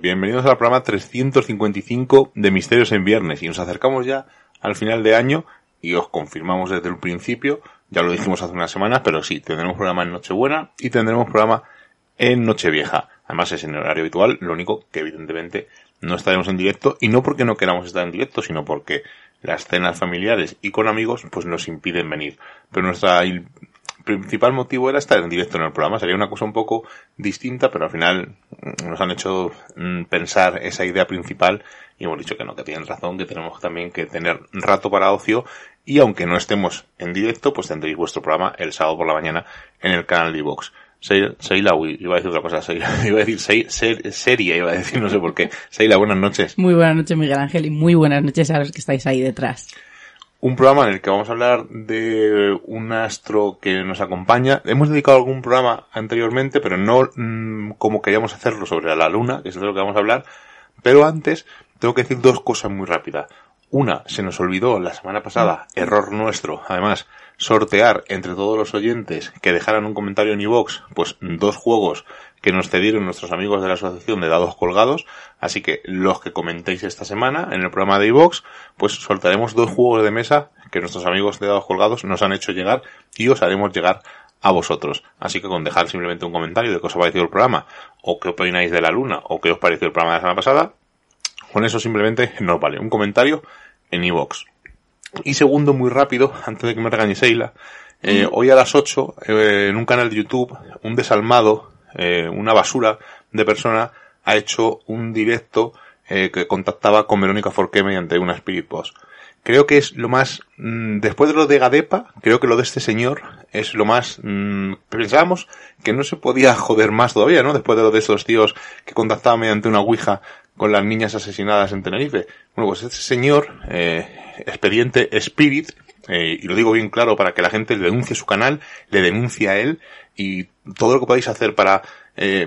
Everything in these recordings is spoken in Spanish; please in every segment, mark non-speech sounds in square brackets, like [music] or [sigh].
Bienvenidos al programa 355 de Misterios en Viernes y nos acercamos ya al final de año y os confirmamos desde el principio, ya lo dijimos hace unas semanas, pero sí, tendremos programa en Nochebuena y tendremos programa en Nochevieja. Además es en el horario habitual, lo único que evidentemente no estaremos en directo y no porque no queramos estar en directo, sino porque las cenas familiares y con amigos pues nos impiden venir. Pero nuestra principal motivo era estar en directo en el programa. Sería una cosa un poco distinta, pero al final mm, nos han hecho mm, pensar esa idea principal y hemos dicho que no, que tienen razón, que tenemos también que tener rato para ocio y aunque no estemos en directo, pues tendréis vuestro programa el sábado por la mañana en el canal de Vox. Seila, iba a decir otra cosa, Seila, [laughs] iba a decir sei- ser- serie, iba a decir, no sé por qué. Seila, buenas noches. Muy buenas noches, Miguel Ángel, y muy buenas noches a los que estáis ahí detrás. Un programa en el que vamos a hablar de un astro que nos acompaña. Hemos dedicado algún programa anteriormente, pero no mm, como queríamos hacerlo sobre la luna, que es de lo que vamos a hablar. Pero antes, tengo que decir dos cosas muy rápidas. Una, se nos olvidó la semana pasada, error nuestro, además, sortear entre todos los oyentes que dejaran un comentario en iVox, pues dos juegos que nos cedieron nuestros amigos de la Asociación de Dados Colgados. Así que los que comentéis esta semana en el programa de iVox, pues soltaremos dos juegos de mesa que nuestros amigos de Dados Colgados nos han hecho llegar y os haremos llegar a vosotros. Así que con dejar simplemente un comentario de qué os ha parecido el programa, o qué opináis de la luna, o qué os pareció el programa de la semana pasada, con eso simplemente nos vale. Un comentario en iVox. Y segundo, muy rápido, antes de que me regañe Seila, eh, hoy a las 8, eh, en un canal de YouTube, un desalmado, eh, una basura de persona, ha hecho un directo eh, que contactaba con Verónica Forqué mediante una Spirit Box. Creo que es lo más, mm, después de lo de Gadepa, creo que lo de este señor es lo más, mm, pensábamos que no se podía joder más todavía, ¿no? Después de lo de estos tíos que contactaban mediante una ouija con las niñas asesinadas en Tenerife. Bueno, pues este señor, eh, expediente Spirit, eh, y lo digo bien claro para que la gente le denuncie su canal, le denuncie a él, y todo lo que podáis hacer para eh,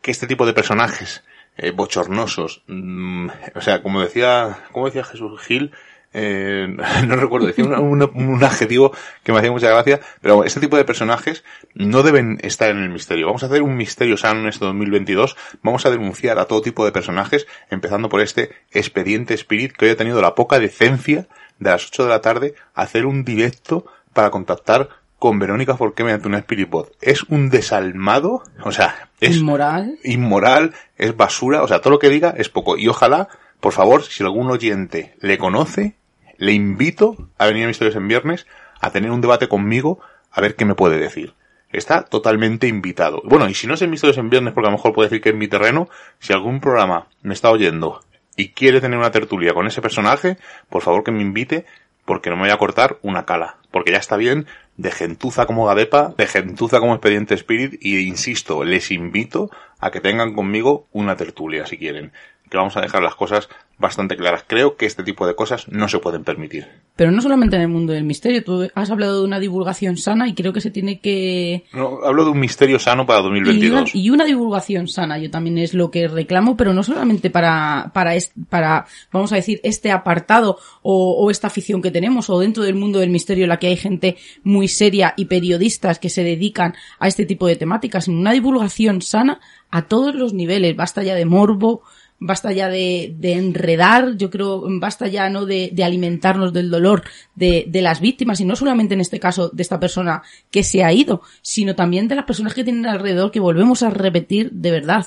que este tipo de personajes eh, bochornosos, mm, o sea, como decía, como decía Jesús Gil, eh, [laughs] no recuerdo, decía una- una- un adjetivo que me hacía mucha gracia, pero este tipo de personajes no deben estar en el misterio. Vamos a hacer un misterio sano en este 2022, vamos a denunciar a todo tipo de personajes, empezando por este expediente Spirit que hoy ha tenido la poca decencia de las 8 de la tarde hacer un directo para contactar con Verónica Forqué mediante una Spirit Bot. Es un desalmado, o sea, es Inmoral. inmoral, es basura, o sea, todo lo que diga es poco. Y ojalá, por favor, si algún oyente le conoce, le invito a venir a Misterios en Viernes a tener un debate conmigo a ver qué me puede decir. Está totalmente invitado. Bueno, y si no es en Misterios en Viernes, porque a lo mejor puede decir que es mi terreno, si algún programa me está oyendo y quiere tener una tertulia con ese personaje, por favor que me invite, porque no me voy a cortar una cala. Porque ya está bien de gentuza como Gadepa, de gentuza como Expediente Spirit, y insisto, les invito a que tengan conmigo una tertulia si quieren. Que vamos a dejar las cosas bastante claras. Creo que este tipo de cosas no se pueden permitir. Pero no solamente en el mundo del misterio. Tú has hablado de una divulgación sana y creo que se tiene que... No, hablo de un misterio sano para Y una, 2022. y una divulgación sana, yo también es lo que reclamo, pero no solamente para, para, es- para vamos a decir, este apartado o, o esta afición que tenemos, o dentro del mundo del misterio en la que hay gente muy seria y periodistas que se dedican a este tipo de temáticas, sino una divulgación sana a todos los niveles. Basta ya de morbo, basta ya de, de enredar, yo creo, basta ya no de, de alimentarnos del dolor de, de las víctimas, y no solamente en este caso de esta persona que se ha ido, sino también de las personas que tienen alrededor, que volvemos a repetir de verdad,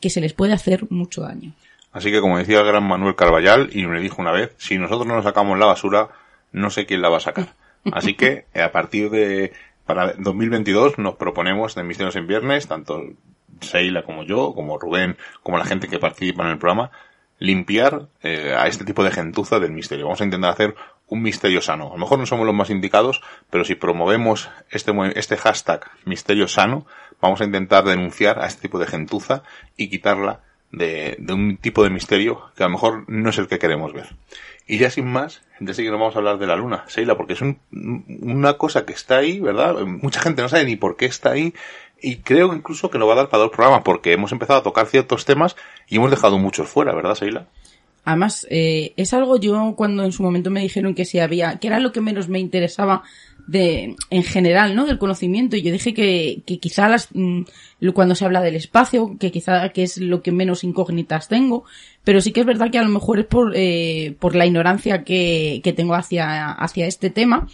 que se les puede hacer mucho daño. Así que como decía el gran Manuel Carballal, y me dijo una vez, si nosotros no nos sacamos la basura, no sé quién la va a sacar. [laughs] Así que a partir de para 2022 nos proponemos de Misterios en Viernes, tanto Seila como yo, como Rubén, como la gente que participa en el programa, limpiar eh, a este tipo de gentuza del misterio. Vamos a intentar hacer un misterio sano. A lo mejor no somos los más indicados, pero si promovemos este, este hashtag misterio sano, vamos a intentar denunciar a este tipo de gentuza y quitarla de, de un tipo de misterio que a lo mejor no es el que queremos ver. Y ya sin más, ya sí que nos vamos a hablar de la luna, Seila, porque es un- una cosa que está ahí, ¿verdad? Mucha gente no sabe ni por qué está ahí y creo incluso que lo va a dar para dos programas porque hemos empezado a tocar ciertos temas y hemos dejado muchos fuera, ¿verdad, Seila? Además, eh, es algo yo cuando en su momento me dijeron que si había, que era lo que menos me interesaba de, en general, ¿no? Del conocimiento. Y yo dije que, que quizá las, mm, cuando se habla del espacio, que quizá que es lo que menos incógnitas tengo, pero sí que es verdad que a lo mejor es por, eh, por la ignorancia que, que tengo hacia, hacia este tema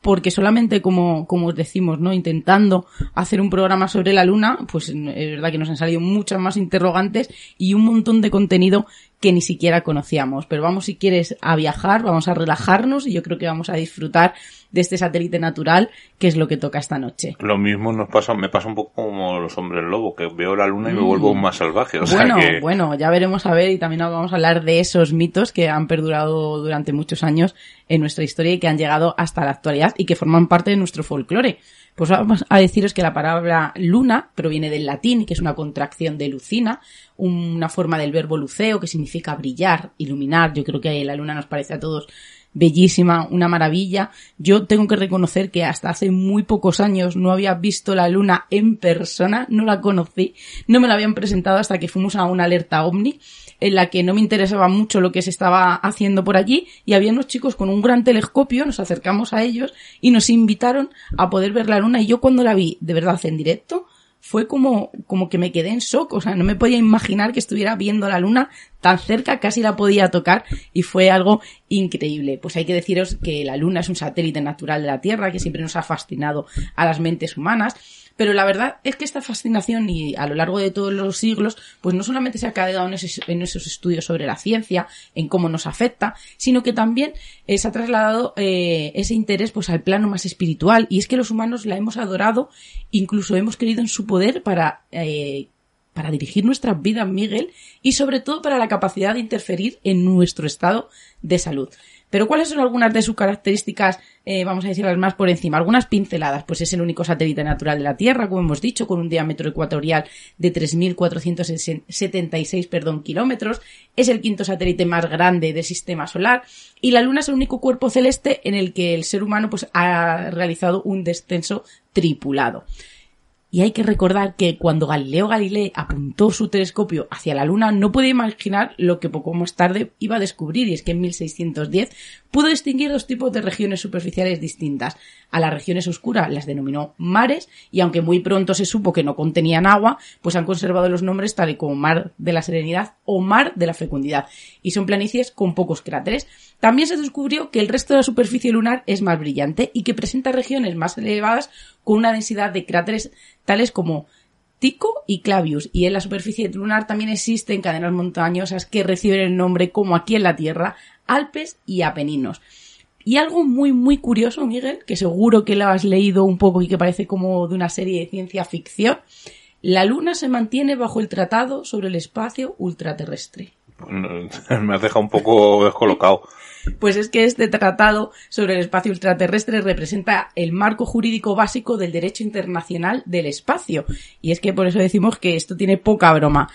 porque solamente como, como os decimos, ¿no? Intentando hacer un programa sobre la luna, pues es verdad que nos han salido muchas más interrogantes y un montón de contenido que ni siquiera conocíamos. Pero vamos, si quieres, a viajar, vamos a relajarnos y yo creo que vamos a disfrutar de este satélite natural, que es lo que toca esta noche. Lo mismo nos pasa, me pasa un poco como los hombres lobo, que veo la luna y me vuelvo más salvaje. O sea bueno, que bueno, ya veremos a ver y también vamos a hablar de esos mitos que han perdurado durante muchos años en nuestra historia y que han llegado hasta la actualidad y que forman parte de nuestro folclore. Pues vamos a deciros que la palabra luna proviene del latín, que es una contracción de lucina, una forma del verbo luceo, que significa brillar, iluminar. Yo creo que la luna nos parece a todos bellísima, una maravilla. Yo tengo que reconocer que hasta hace muy pocos años no había visto la luna en persona, no la conocí, no me la habían presentado hasta que fuimos a una alerta ovni en la que no me interesaba mucho lo que se estaba haciendo por allí y había unos chicos con un gran telescopio, nos acercamos a ellos y nos invitaron a poder ver la luna y yo cuando la vi de verdad en directo fue como, como que me quedé en shock, o sea, no me podía imaginar que estuviera viendo la luna tan cerca, casi la podía tocar y fue algo increíble. Pues hay que deciros que la luna es un satélite natural de la Tierra que siempre nos ha fascinado a las mentes humanas, pero la verdad es que esta fascinación y a lo largo de todos los siglos, pues no solamente se ha quedado en esos, estudios sobre la ciencia, en cómo nos afecta, sino que también eh, se ha trasladado eh, ese interés pues al plano más espiritual y es que los humanos la hemos adorado, incluso hemos creído en su poder para eh, para dirigir nuestras vidas, Miguel, y sobre todo para la capacidad de interferir en nuestro estado de salud. Pero ¿cuáles son algunas de sus características, eh, vamos a decirlas más por encima? Algunas pinceladas, pues es el único satélite natural de la Tierra, como hemos dicho, con un diámetro ecuatorial de 3.476 perdón, kilómetros, es el quinto satélite más grande del sistema solar y la Luna es el único cuerpo celeste en el que el ser humano pues, ha realizado un descenso tripulado. Y hay que recordar que cuando Galileo Galilei apuntó su telescopio hacia la Luna, no puede imaginar lo que poco más tarde iba a descubrir, y es que en 1610 pudo distinguir dos tipos de regiones superficiales distintas. A las regiones oscuras las denominó mares, y aunque muy pronto se supo que no contenían agua, pues han conservado los nombres tal y como Mar de la Serenidad o Mar de la Fecundidad, y son planicies con pocos cráteres. También se descubrió que el resto de la superficie lunar es más brillante y que presenta regiones más elevadas con una densidad de cráteres tales como Tycho y Clavius, y en la superficie lunar también existen cadenas montañosas que reciben el nombre, como aquí en la Tierra, Alpes y Apeninos. Y algo muy, muy curioso, Miguel, que seguro que lo has leído un poco y que parece como de una serie de ciencia ficción, la Luna se mantiene bajo el Tratado sobre el Espacio Ultraterrestre. [laughs] Me has dejado un poco descolocado. Pues es que este tratado sobre el espacio ultraterrestre representa el marco jurídico básico del derecho internacional del espacio. Y es que por eso decimos que esto tiene poca broma.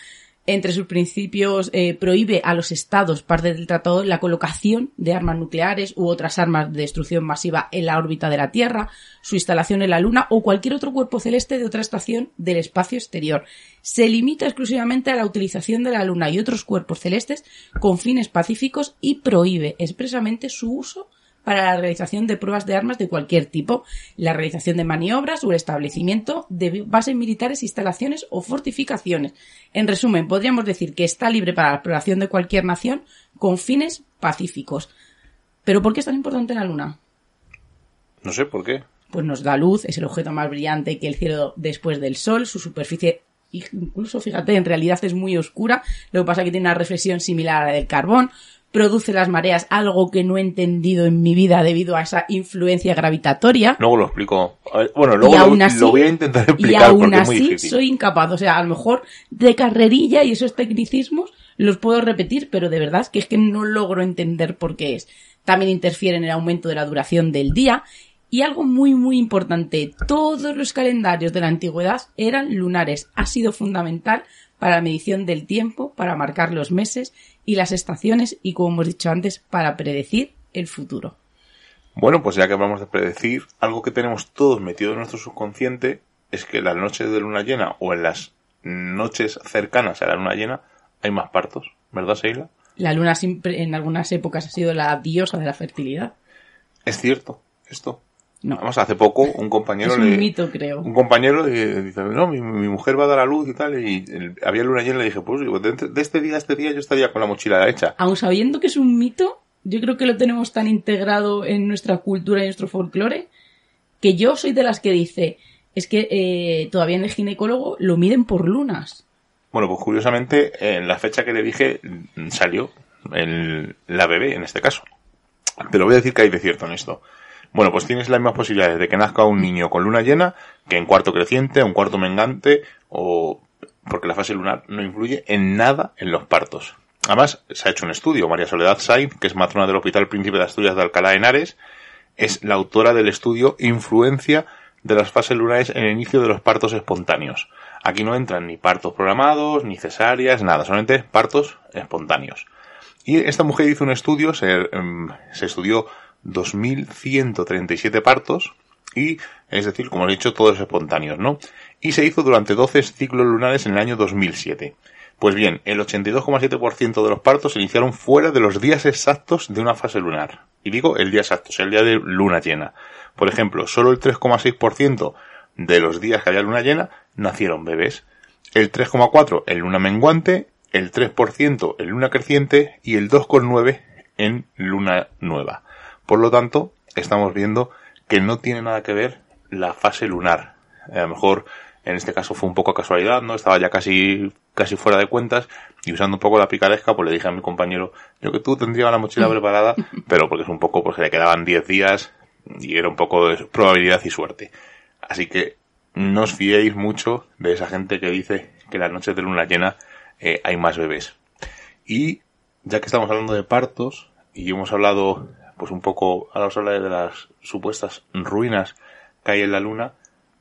Entre sus principios eh, prohíbe a los estados, parte del tratado, la colocación de armas nucleares u otras armas de destrucción masiva en la órbita de la Tierra, su instalación en la Luna o cualquier otro cuerpo celeste de otra estación del espacio exterior. Se limita exclusivamente a la utilización de la Luna y otros cuerpos celestes con fines pacíficos y prohíbe expresamente su uso para la realización de pruebas de armas de cualquier tipo, la realización de maniobras o el establecimiento de bases militares, instalaciones o fortificaciones. En resumen, podríamos decir que está libre para la exploración de cualquier nación con fines pacíficos. ¿Pero por qué es tan importante la Luna? No sé por qué. Pues nos da luz, es el objeto más brillante que el cielo después del Sol, su superficie incluso, fíjate, en realidad es muy oscura, lo que pasa es que tiene una reflexión similar a la del carbón, produce las mareas, algo que no he entendido en mi vida debido a esa influencia gravitatoria. Luego lo explico. Ver, bueno, luego y lo, así, voy a intentar y explicar aún porque es muy así difícil. soy incapaz. O sea, a lo mejor de carrerilla y esos tecnicismos los puedo repetir, pero de verdad es que es que no logro entender por qué es. También interfiere en el aumento de la duración del día. Y algo muy, muy importante, todos los calendarios de la antigüedad eran lunares. Ha sido fundamental para la medición del tiempo, para marcar los meses y las estaciones y, como hemos dicho antes, para predecir el futuro. Bueno, pues ya que hablamos de predecir, algo que tenemos todos metido en nuestro subconsciente es que las noches de luna llena o en las noches cercanas a la luna llena hay más partos, ¿verdad, Seila? La luna siempre, en algunas épocas ha sido la diosa de la fertilidad. Es cierto, esto. No, Además, hace poco un compañero es un le... mito, creo. Un compañero le dice, no, mi, mi mujer va a dar a luz y tal, y el- había luna llena y le dije, pues digo, de, de este día a este día yo estaría con la mochila hecha. Aun sabiendo que es un mito, yo creo que lo tenemos tan integrado en nuestra cultura y nuestro folclore, que yo soy de las que dice, es que eh, todavía en el ginecólogo lo miden por lunas. Bueno, pues curiosamente, en la fecha que le dije, mm, salió el- la bebé, en este caso. Te lo voy a decir que hay de cierto en esto. Bueno, pues tienes las mismas posibilidades de que nazca un niño con luna llena que en cuarto creciente, un cuarto mengante, o porque la fase lunar no influye en nada en los partos. Además, se ha hecho un estudio. María Soledad Sainz, que es matrona del Hospital Príncipe de Asturias de Alcalá de Henares, es la autora del estudio Influencia de las fases lunares en el inicio de los partos espontáneos. Aquí no entran ni partos programados, ni cesáreas, nada, solamente partos espontáneos. Y esta mujer hizo un estudio, se, em, se estudió 2.137 partos, y, es decir, como he dicho, todos espontáneos, ¿no? Y se hizo durante 12 ciclos lunares en el año 2007. Pues bien, el 82,7% de los partos se iniciaron fuera de los días exactos de una fase lunar. Y digo el día exacto, o sea, el día de luna llena. Por ejemplo, solo el 3,6% de los días que había luna llena nacieron bebés. El 3,4% en luna menguante, el 3% en luna creciente y el 2,9% en luna nueva. Por lo tanto, estamos viendo que no tiene nada que ver la fase lunar. A lo mejor en este caso fue un poco casualidad, ¿no? Estaba ya casi, casi fuera de cuentas y usando un poco la picaresca, pues le dije a mi compañero, yo que tú tendrías la mochila [laughs] preparada, pero porque es un poco, porque le quedaban 10 días y era un poco de probabilidad y suerte. Así que no os fiéis mucho de esa gente que dice que las noches de luna llena eh, hay más bebés. Y ya que estamos hablando de partos y hemos hablado pues un poco, ahora os hablaré de las supuestas ruinas que hay en la luna,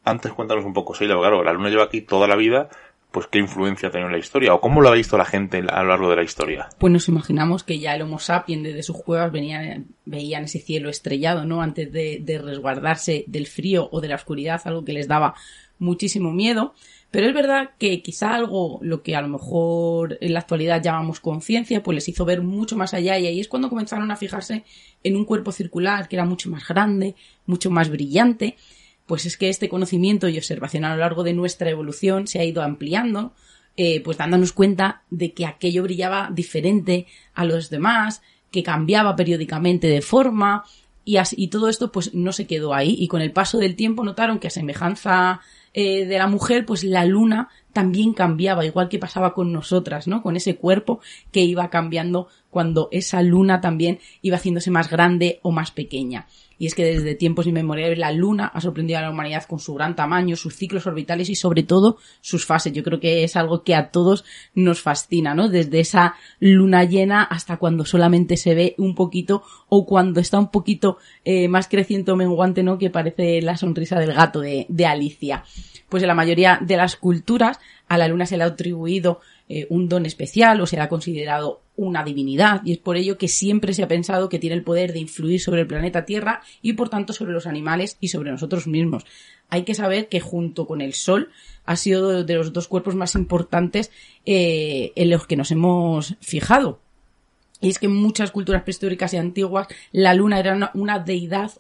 antes cuéntanos un poco, Sheila, claro, la luna lleva aquí toda la vida, pues qué influencia ha tenido en la historia o cómo lo ha visto la gente a lo largo de la historia. Pues nos imaginamos que ya el Homo sapiens desde sus cuevas venían, veían ese cielo estrellado, ¿no? Antes de, de resguardarse del frío o de la oscuridad, algo que les daba muchísimo miedo. Pero es verdad que quizá algo, lo que a lo mejor en la actualidad llamamos conciencia, pues les hizo ver mucho más allá y ahí es cuando comenzaron a fijarse en un cuerpo circular que era mucho más grande, mucho más brillante. Pues es que este conocimiento y observación a lo largo de nuestra evolución se ha ido ampliando, eh, pues dándonos cuenta de que aquello brillaba diferente a los demás, que cambiaba periódicamente de forma, y, así- y todo esto pues no se quedó ahí y con el paso del tiempo notaron que a semejanza eh, de la mujer pues la luna también cambiaba igual que pasaba con nosotras no con ese cuerpo que iba cambiando cuando esa luna también iba haciéndose más grande o más pequeña y es que desde tiempos inmemoriales la luna ha sorprendido a la humanidad con su gran tamaño, sus ciclos orbitales y sobre todo sus fases. Yo creo que es algo que a todos nos fascina, ¿no? Desde esa luna llena hasta cuando solamente se ve un poquito o cuando está un poquito eh, más creciente o menguante, ¿no? Que parece la sonrisa del gato de, de Alicia. Pues en la mayoría de las culturas a la luna se le ha atribuido eh, un don especial o se le ha considerado una divinidad y es por ello que siempre se ha pensado que tiene el poder de influir sobre el planeta Tierra y por tanto sobre los animales y sobre nosotros mismos. Hay que saber que junto con el Sol ha sido de los dos cuerpos más importantes eh, en los que nos hemos fijado. Y es que en muchas culturas prehistóricas y antiguas la luna era una, una deidad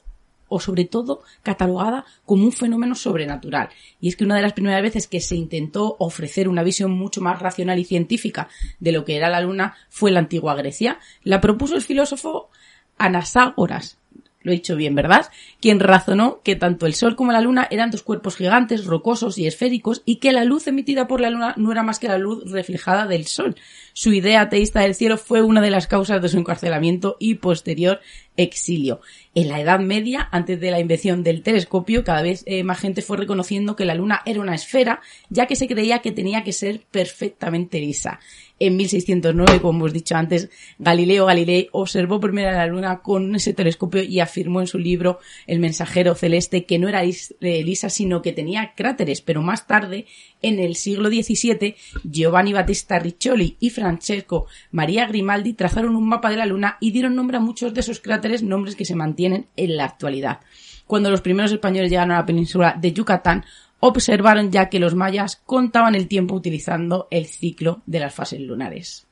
o sobre todo catalogada como un fenómeno sobrenatural. Y es que una de las primeras veces que se intentó ofrecer una visión mucho más racional y científica de lo que era la luna fue la antigua Grecia. La propuso el filósofo Anaságoras. Lo he dicho bien, ¿verdad? Quien razonó que tanto el Sol como la Luna eran dos cuerpos gigantes, rocosos y esféricos, y que la luz emitida por la Luna no era más que la luz reflejada del Sol. Su idea ateísta del cielo fue una de las causas de su encarcelamiento y posterior exilio. En la Edad Media, antes de la invención del telescopio, cada vez eh, más gente fue reconociendo que la Luna era una esfera, ya que se creía que tenía que ser perfectamente lisa. En 1609, como hemos dicho antes, Galileo Galilei observó primero la Luna con ese telescopio y afirmó en su libro El mensajero celeste que no era eh, lisa, sino que tenía cráteres, pero más tarde, en el siglo XVII, Giovanni Battista Riccioli y Francesco Maria Grimaldi trazaron un mapa de la Luna y dieron nombre a muchos de esos cráteres, nombres que se mantienen en la actualidad. Cuando los primeros españoles llegaron a la península de Yucatán, observaron ya que los mayas contaban el tiempo utilizando el ciclo de las fases lunares.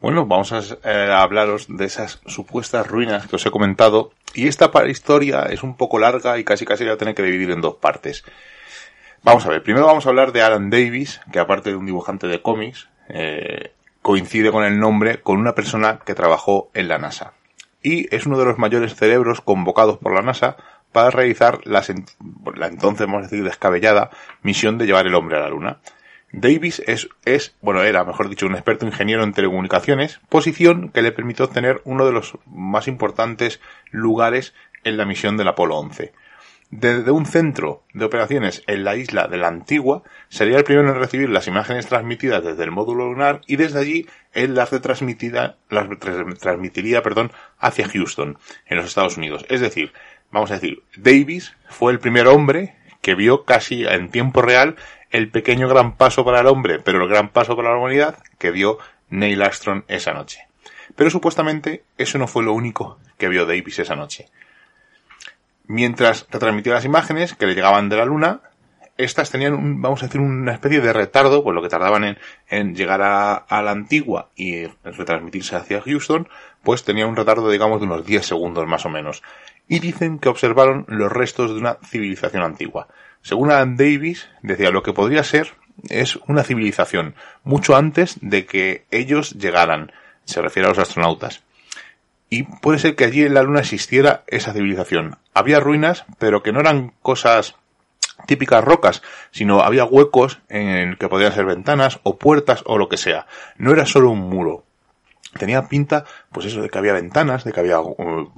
Bueno, vamos a eh, hablaros de esas supuestas ruinas que os he comentado. Y esta historia es un poco larga y casi casi la a tener que dividir en dos partes. Vamos a ver, primero vamos a hablar de Alan Davis, que aparte de un dibujante de cómics, eh, coincide con el nombre con una persona que trabajó en la NASA. Y es uno de los mayores cerebros convocados por la NASA para realizar la entonces, vamos a decir, descabellada misión de llevar el hombre a la Luna. Davis es, es, bueno, era, mejor dicho, un experto ingeniero en telecomunicaciones, posición que le permitió obtener uno de los más importantes lugares en la misión del Apolo 11. Desde un centro de operaciones en la isla de la Antigua, sería el primero en recibir las imágenes transmitidas desde el módulo lunar y desde allí él las retransmitida, las transmitiría, perdón, hacia Houston, en los Estados Unidos. Es decir, vamos a decir, Davis fue el primer hombre que vio casi en tiempo real el pequeño gran paso para el hombre, pero el gran paso para la humanidad que dio Neil Armstrong esa noche. Pero supuestamente eso no fue lo único que vio Davis esa noche. Mientras retransmitía las imágenes que le llegaban de la Luna, estas tenían, un, vamos a decir, una especie de retardo, por lo que tardaban en, llegar a, la antigua y retransmitirse hacia Houston, pues tenía un retardo, digamos, de unos 10 segundos más o menos. Y dicen que observaron los restos de una civilización antigua. Según Alan Davis, decía lo que podría ser es una civilización mucho antes de que ellos llegaran. Se refiere a los astronautas. Y puede ser que allí en la Luna existiera esa civilización. Había ruinas, pero que no eran cosas típicas rocas, sino había huecos en que podían ser ventanas o puertas o lo que sea. No era solo un muro. Tenía pinta, pues eso, de que había ventanas, de que había uh,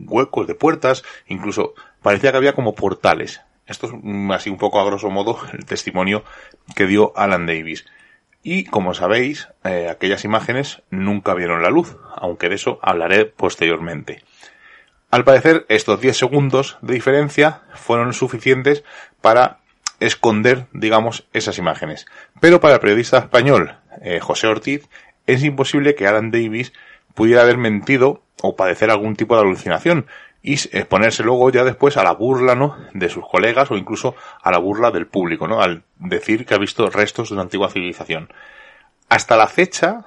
huecos de puertas, incluso parecía que había como portales. Esto es así un poco a grosso modo el testimonio que dio Alan Davis. Y como sabéis, eh, aquellas imágenes nunca vieron la luz, aunque de eso hablaré posteriormente. Al parecer, estos 10 segundos de diferencia fueron suficientes para esconder, digamos, esas imágenes. Pero para el periodista español eh, José Ortiz es imposible que Alan Davis pudiera haber mentido o padecer algún tipo de alucinación y exponerse luego ya después a la burla, ¿no? De sus colegas o incluso a la burla del público, ¿no? Al decir que ha visto restos de una antigua civilización. Hasta la fecha,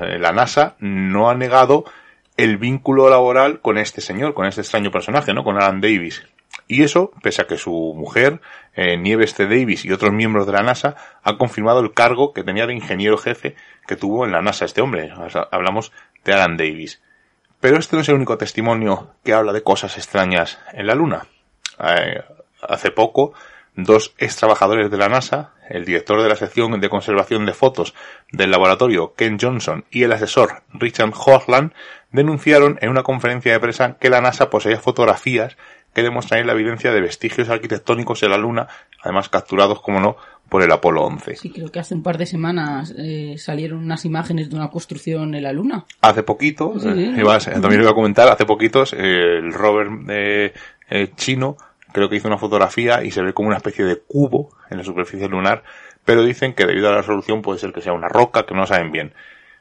eh, la NASA no ha negado el vínculo laboral con este señor, con este extraño personaje, ¿no? Con Alan Davis. Y eso, pese a que su mujer, eh, Nieves T. Davis y otros miembros de la NASA han confirmado el cargo que tenía de ingeniero jefe que tuvo en la NASA este hombre. Hablamos de Alan Davis. Pero este no es el único testimonio que habla de cosas extrañas en la Luna. Eh, hace poco, dos ex trabajadores de la NASA, el director de la sección de conservación de fotos del laboratorio Ken Johnson y el asesor Richard Hoagland, denunciaron en una conferencia de prensa que la NASA poseía fotografías que demostrarían la evidencia de vestigios arquitectónicos en la Luna, además capturados, como no, por el Apolo 11. Sí, creo que hace un par de semanas eh, salieron unas imágenes de una construcción en la Luna. Hace poquito, Sí. eh, iba- también lo iba a comentar, hace poquitos, eh, el rover eh, eh, chino creo que hizo una fotografía y se ve como una especie de cubo en la superficie lunar, pero dicen que debido a la resolución puede ser que sea una roca, que no saben bien.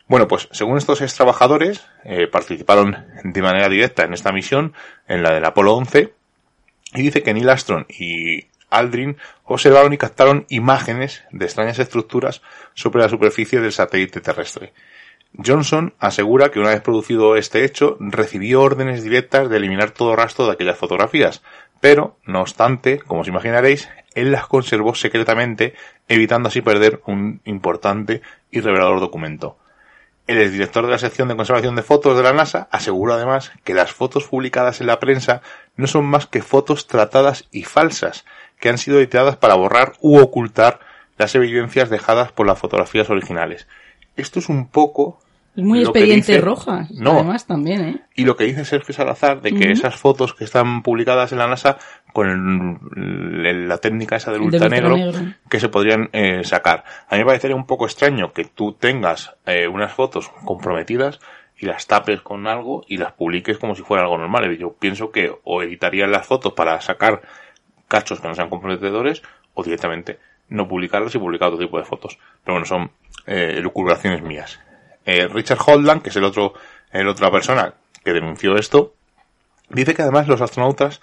Bueno, pues según estos ex trabajadores, eh, participaron de manera directa en esta misión, en la del Apolo 11, y dice que Neil Armstrong y Aldrin observaron y captaron imágenes de extrañas estructuras sobre la superficie del satélite terrestre. Johnson asegura que una vez producido este hecho, recibió órdenes directas de eliminar todo rastro de aquellas fotografías, pero, no obstante, como os imaginaréis, él las conservó secretamente, evitando así perder un importante y revelador documento. El exdirector de la sección de conservación de fotos de la NASA aseguró además que las fotos publicadas en la prensa no son más que fotos tratadas y falsas, que han sido editadas para borrar u ocultar las evidencias dejadas por las fotografías originales. Esto es un poco Es muy expediente dice- roja. No. Además también, ¿eh? y lo que dice Sergio Salazar de que esas fotos que están publicadas en la NASA con el- la técnica esa del El del ultranegro ultranegro. que se podrían eh, sacar. A mí me parecería un poco extraño que tú tengas eh, unas fotos comprometidas y las tapes con algo y las publiques como si fuera algo normal. Yo pienso que o editarían las fotos para sacar cachos que no sean comprometedores o directamente no publicarlas y publicar otro tipo de fotos. Pero bueno, son eh, elucubraciones mías. Eh, Richard Holdland, que es el otro, el otra persona que denunció esto, dice que además los astronautas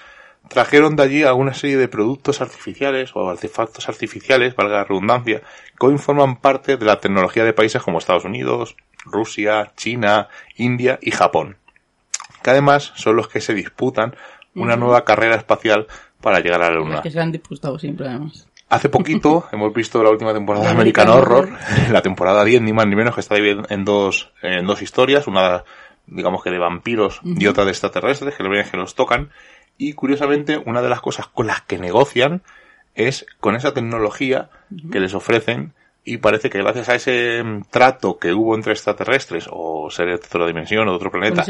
trajeron de allí alguna serie de productos artificiales o artefactos artificiales, valga la redundancia, que hoy forman parte de la tecnología de países como Estados Unidos, Rusia, China, India y Japón, que además son los que se disputan una nueva carrera espacial para llegar a la Luna. Es que se han disputado siempre, además. Hace poquito [laughs] hemos visto la última temporada de American Horror, la temporada 10 ni más ni menos que está dividida en dos, en dos historias, una digamos que de vampiros y otra de extraterrestres que lo ven que los tocan y curiosamente una de las cosas con las que negocian es con esa tecnología que les ofrecen y parece que gracias a ese trato que hubo entre extraterrestres o seres de otra dimensión o de otro planeta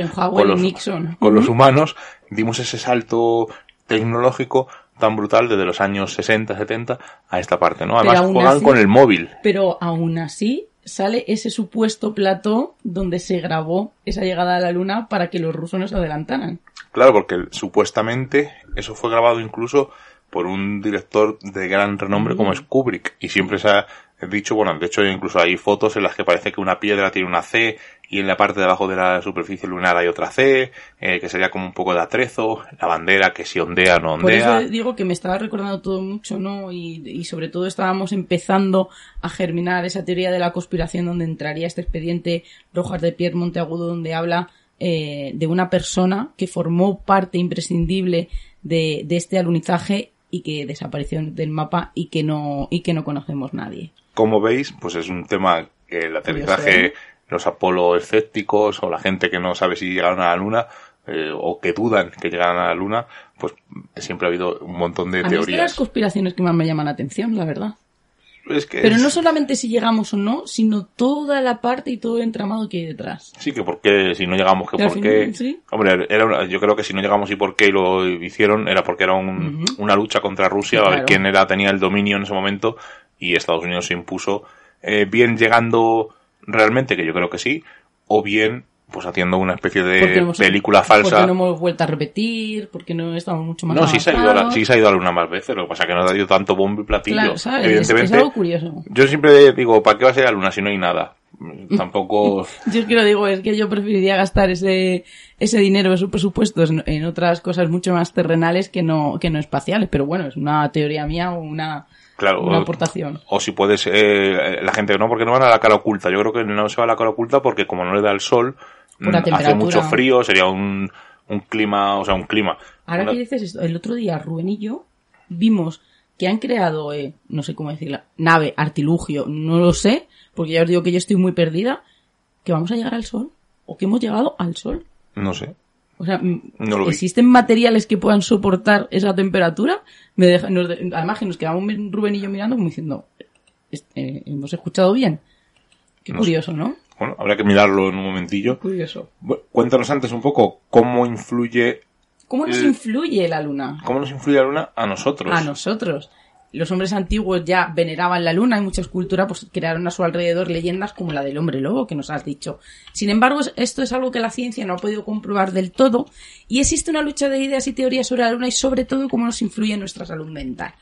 los, Nixon. con los humanos, dimos ese salto tecnológico tan brutal desde los años 60, 70 a esta parte, ¿no? Además juegan así- con el móvil. Pero aún así sale ese supuesto plató donde se grabó esa llegada a la luna para que los rusos nos adelantaran. Claro, porque supuestamente eso fue grabado incluso por un director de gran renombre como es Kubrick. Y siempre se ha dicho, bueno, de hecho incluso hay fotos en las que parece que una piedra tiene una C y en la parte de abajo de la superficie lunar hay otra C, eh, que sería como un poco de atrezo, la bandera que si ondea o no Por ondea. eso digo que me estaba recordando todo mucho, ¿no? Y, y sobre todo estábamos empezando a germinar esa teoría de la conspiración donde entraría este expediente Rojas de Pierre Monteagudo donde habla eh, de una persona que formó parte imprescindible de, de este alunizaje y que desapareció del mapa y que no y que no conocemos nadie. Como veis, pues es un tema que el aterrizaje, los Apolo escépticos o la gente que no sabe si llegaron a la Luna eh, o que dudan que llegaran a la Luna, pues siempre ha habido un montón de A mí es de las teorías. conspiraciones que más me llaman la atención, la verdad. Es que Pero es- no solamente si llegamos o no, sino toda la parte y todo el entramado que hay detrás. Sí, que por qué, si no llegamos, que por qué. sí. Hombre, era una- yo creo que si no llegamos y por qué lo hicieron, era porque era un- una lucha contra Rusia, a ver quién era, tenía el dominio en ese momento, y Estados Unidos se impuso, eh, bien llegando realmente, que yo creo que sí, o bien pues haciendo una especie Porque de hemos- película Porque falsa. no hemos vuelto a repetir, porque no estamos mucho más No, sí se, ha ido a la, avanzados. sí se ha ido a la luna más veces, lo que pasa es que no ha dado tanto bombo y platillo. Claro, ¿sabes? Es, que es algo curioso. yo siempre digo, ¿para qué va a ser la luna si no hay nada? [laughs] Tampoco... [laughs] Yo es que lo digo, es que yo preferiría gastar ese, ese dinero, esos presupuestos en, en otras cosas mucho más terrenales que no, que no espaciales. Pero bueno, es una teoría mía o una, Claro, una o- aportación. O si puedes, eh, la gente no, porque no van a la cara oculta. Yo creo que no se va a la cara oculta porque como no le da el sol, mm, hace mucho frío, sería un, un clima, o sea, un clima. Ahora Una- que dices esto, el otro día Rubén y yo vimos que han creado, eh, no sé cómo decirla, nave, artilugio, no lo sé, porque ya os digo que yo estoy muy perdida, que vamos a llegar al sol, o que hemos llegado al sol. No sé. O sea, No lo vi. ¿existen materiales que puedan soportar esa temperatura? Me deja- nos de- además que nos quedamos Rubén y yo mirando como diciendo, "Est- eh, ¿hemos escuchado bien? Qué No sé. curioso, ¿no? Bueno, habrá que mirarlo en un momentillo. Curioso. Bu- Cuéntanos antes un poco cómo influye, ¿Cómo nos Eh, influye la luna? cómo nos influye la luna a nosotros. a nosotros. Los hombres antiguos ya veneraban la luna y muchas culturas pues, crearon a su alrededor leyendas como la del hombre lobo que nos has dicho. Sin embargo, es- esto es algo que la ciencia no ha podido comprobar del todo y existe una lucha de ideas y teorías sobre la luna y sobre todo cómo nos influye en nuestra salud mental.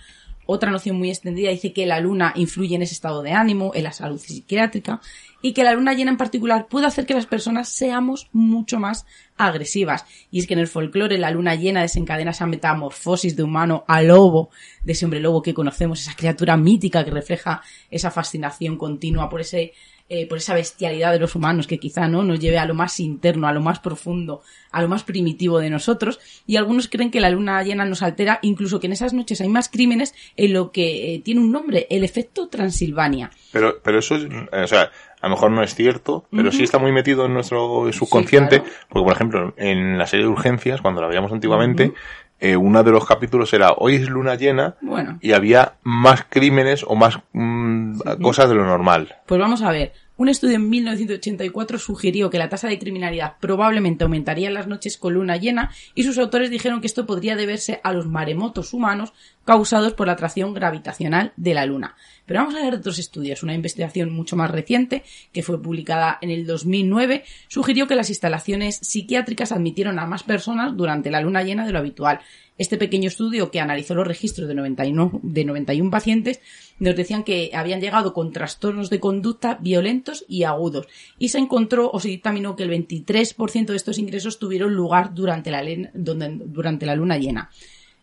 Otra noción muy extendida dice que la luna influye en ese estado de ánimo, en la salud psiquiátrica y que la luna llena en particular puede hacer que las personas seamos mucho más agresivas. Y es que en el folclore la luna llena desencadena esa metamorfosis de humano a lobo, de ese hombre lobo que conocemos, esa criatura mítica que refleja esa fascinación continua por ese eh, por esa bestialidad de los humanos que quizá no nos lleve a lo más interno, a lo más profundo, a lo más primitivo de nosotros. Y algunos creen que la luna llena nos altera, incluso que en esas noches hay más crímenes en lo que eh, tiene un nombre, el efecto Transilvania. Pero, pero eso es, o sea, a lo mejor no es cierto, pero sí está muy metido en nuestro subconsciente, claro. porque por ejemplo, en la serie de urgencias, cuando la veíamos antiguamente, eh, uno de los capítulos era hoy es luna llena Bueno. y había más crímenes o más mm, cosas de lo normal. Pues vamos a ver. Un estudio en 1984 sugirió que la tasa de criminalidad probablemente aumentaría en las noches con luna llena y sus autores dijeron que esto podría deberse a los maremotos humanos causados por la atracción gravitacional de la luna. Pero vamos a ver otros estudios. Una investigación mucho más reciente, que fue publicada en el 2009, sugirió que las instalaciones psiquiátricas admitieron a más personas durante la luna llena de lo habitual. Este pequeño estudio que analizó los registros de 91, de 91 pacientes nos decían que habían llegado con trastornos de conducta violentos y agudos y se encontró o se dictaminó que el 23% de estos ingresos tuvieron lugar durante la luna llena.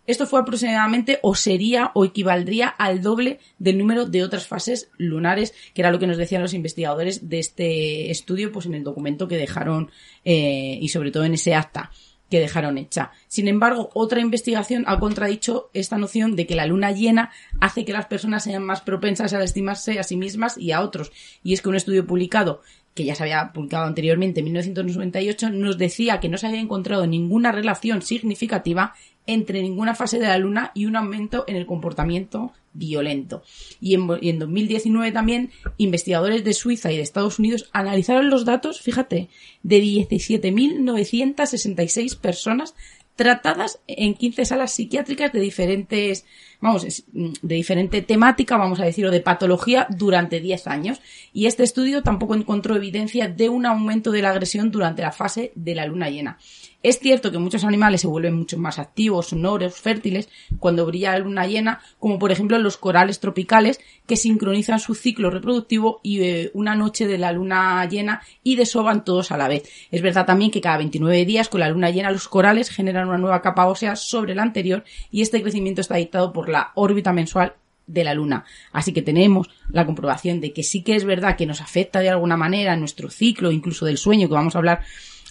Esto fue aproximadamente o sería o equivaldría al doble del número de otras fases lunares, que era lo que nos decían los investigadores de este estudio, pues en el documento que dejaron eh, y sobre todo en ese acta que dejaron hecha. Sin embargo, otra investigación ha contradicho esta noción de que la luna llena hace que las personas sean más propensas a estimarse a sí mismas y a otros. Y es que un estudio publicado, que ya se había publicado anteriormente en 1998, nos decía que no se había encontrado ninguna relación significativa entre ninguna fase de la luna y un aumento en el comportamiento violento. Y en, y en 2019 también investigadores de Suiza y de Estados Unidos analizaron los datos, fíjate, de 17.966 personas tratadas en 15 salas psiquiátricas de diferentes, vamos, es- de diferente temática, vamos a decir, o de patología durante 10 años. Y este estudio tampoco encontró evidencia de un aumento de la agresión durante la fase de la luna llena. Es cierto que muchos animales se vuelven mucho más activos, sonoros, fértiles cuando brilla la luna llena, como por ejemplo los corales tropicales que sincronizan su ciclo reproductivo y eh, una noche de la luna llena y desovan todos a la vez. Es verdad también que cada 29 días con la luna llena los corales generan una nueva capa ósea sobre la anterior y este crecimiento está dictado por la órbita mensual de la luna. Así que tenemos la comprobación de que sí que es verdad que nos afecta de alguna manera nuestro ciclo, incluso del sueño, que vamos a hablar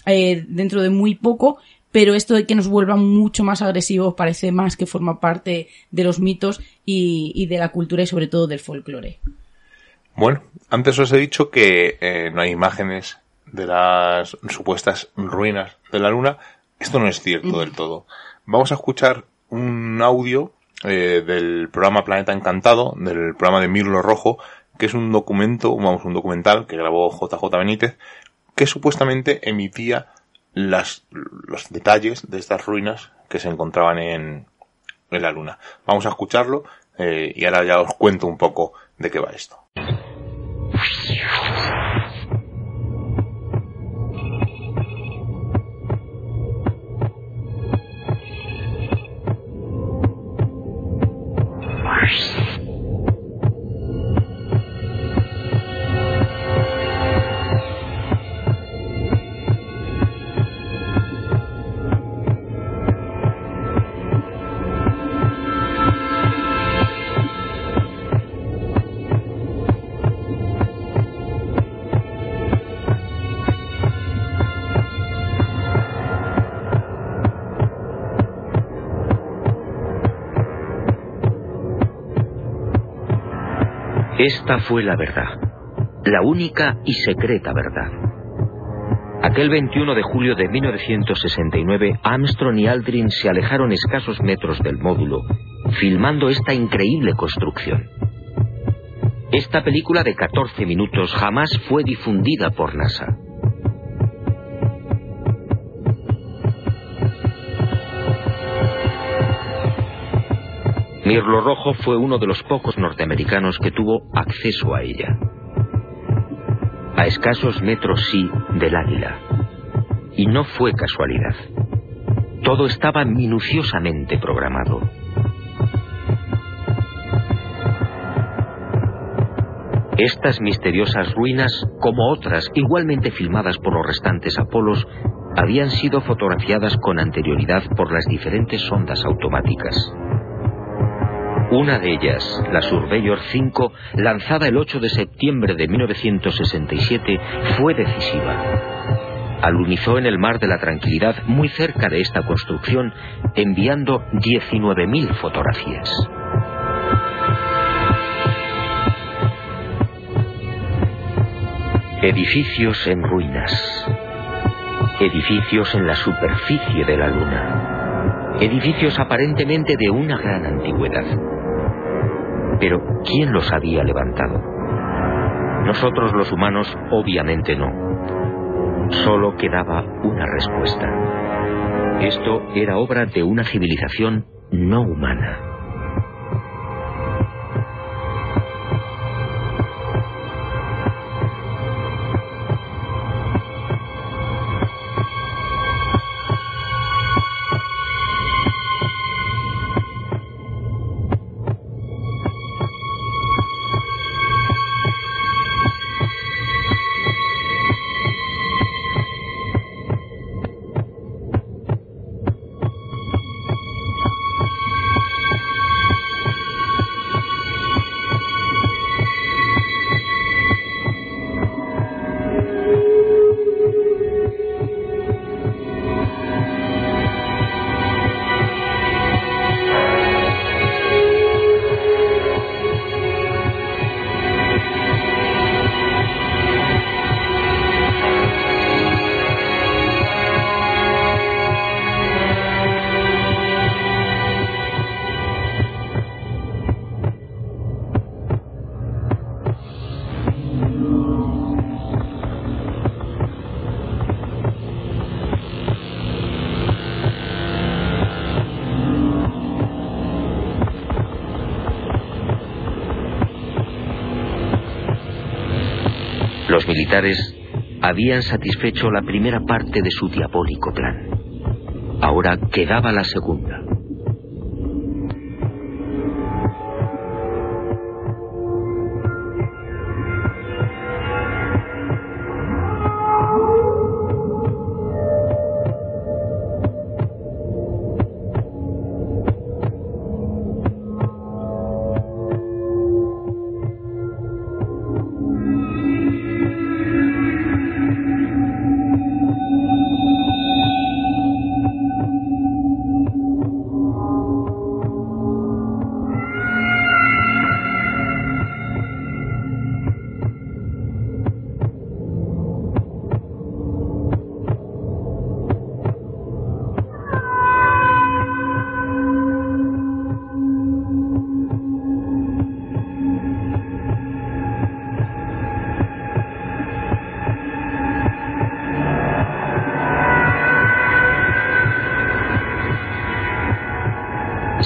eh, dentro de muy poco, pero esto de que nos vuelvan mucho más agresivos parece más que forma parte de los mitos y, y de la cultura y sobre todo del folclore. Bueno, antes os he dicho que eh, no hay imágenes de las supuestas ruinas de la luna. Esto no es cierto del todo. Vamos a escuchar un audio eh, del programa Planeta Encantado, del programa de Mirlo Rojo, que es un documento, vamos, un documental que grabó JJ Benítez, que supuestamente emitía las, los detalles de estas ruinas que se encontraban en, en la luna. Vamos a escucharlo eh, y ahora ya os cuento un poco de qué va esto. Esta fue la verdad, la única y secreta verdad. Aquel 21 de julio de 1969, Armstrong y Aldrin se alejaron escasos metros del módulo, filmando esta increíble construcción. Esta película de 14 minutos jamás fue difundida por NASA. Mirlo Rojo fue uno de los pocos norteamericanos que tuvo acceso a ella. A escasos metros sí del águila. Y no fue casualidad. Todo estaba minuciosamente programado. Estas misteriosas ruinas, como otras igualmente filmadas por los restantes Apolos, habían sido fotografiadas con anterioridad por las diferentes sondas automáticas. Una de ellas, la Surveyor 5, lanzada el 8 de septiembre de 1967, fue decisiva. Alunizó en el mar de la tranquilidad muy cerca de esta construcción, enviando 19.000 fotografías. Edificios en ruinas. Edificios en la superficie de la Luna. Edificios aparentemente de una gran antigüedad. Pero, ¿quién los había levantado? Nosotros los humanos obviamente no. Solo quedaba una respuesta. Esto era obra de una civilización no humana. Los militares habían satisfecho la primera parte de su diabólico plan. Ahora quedaba la segunda.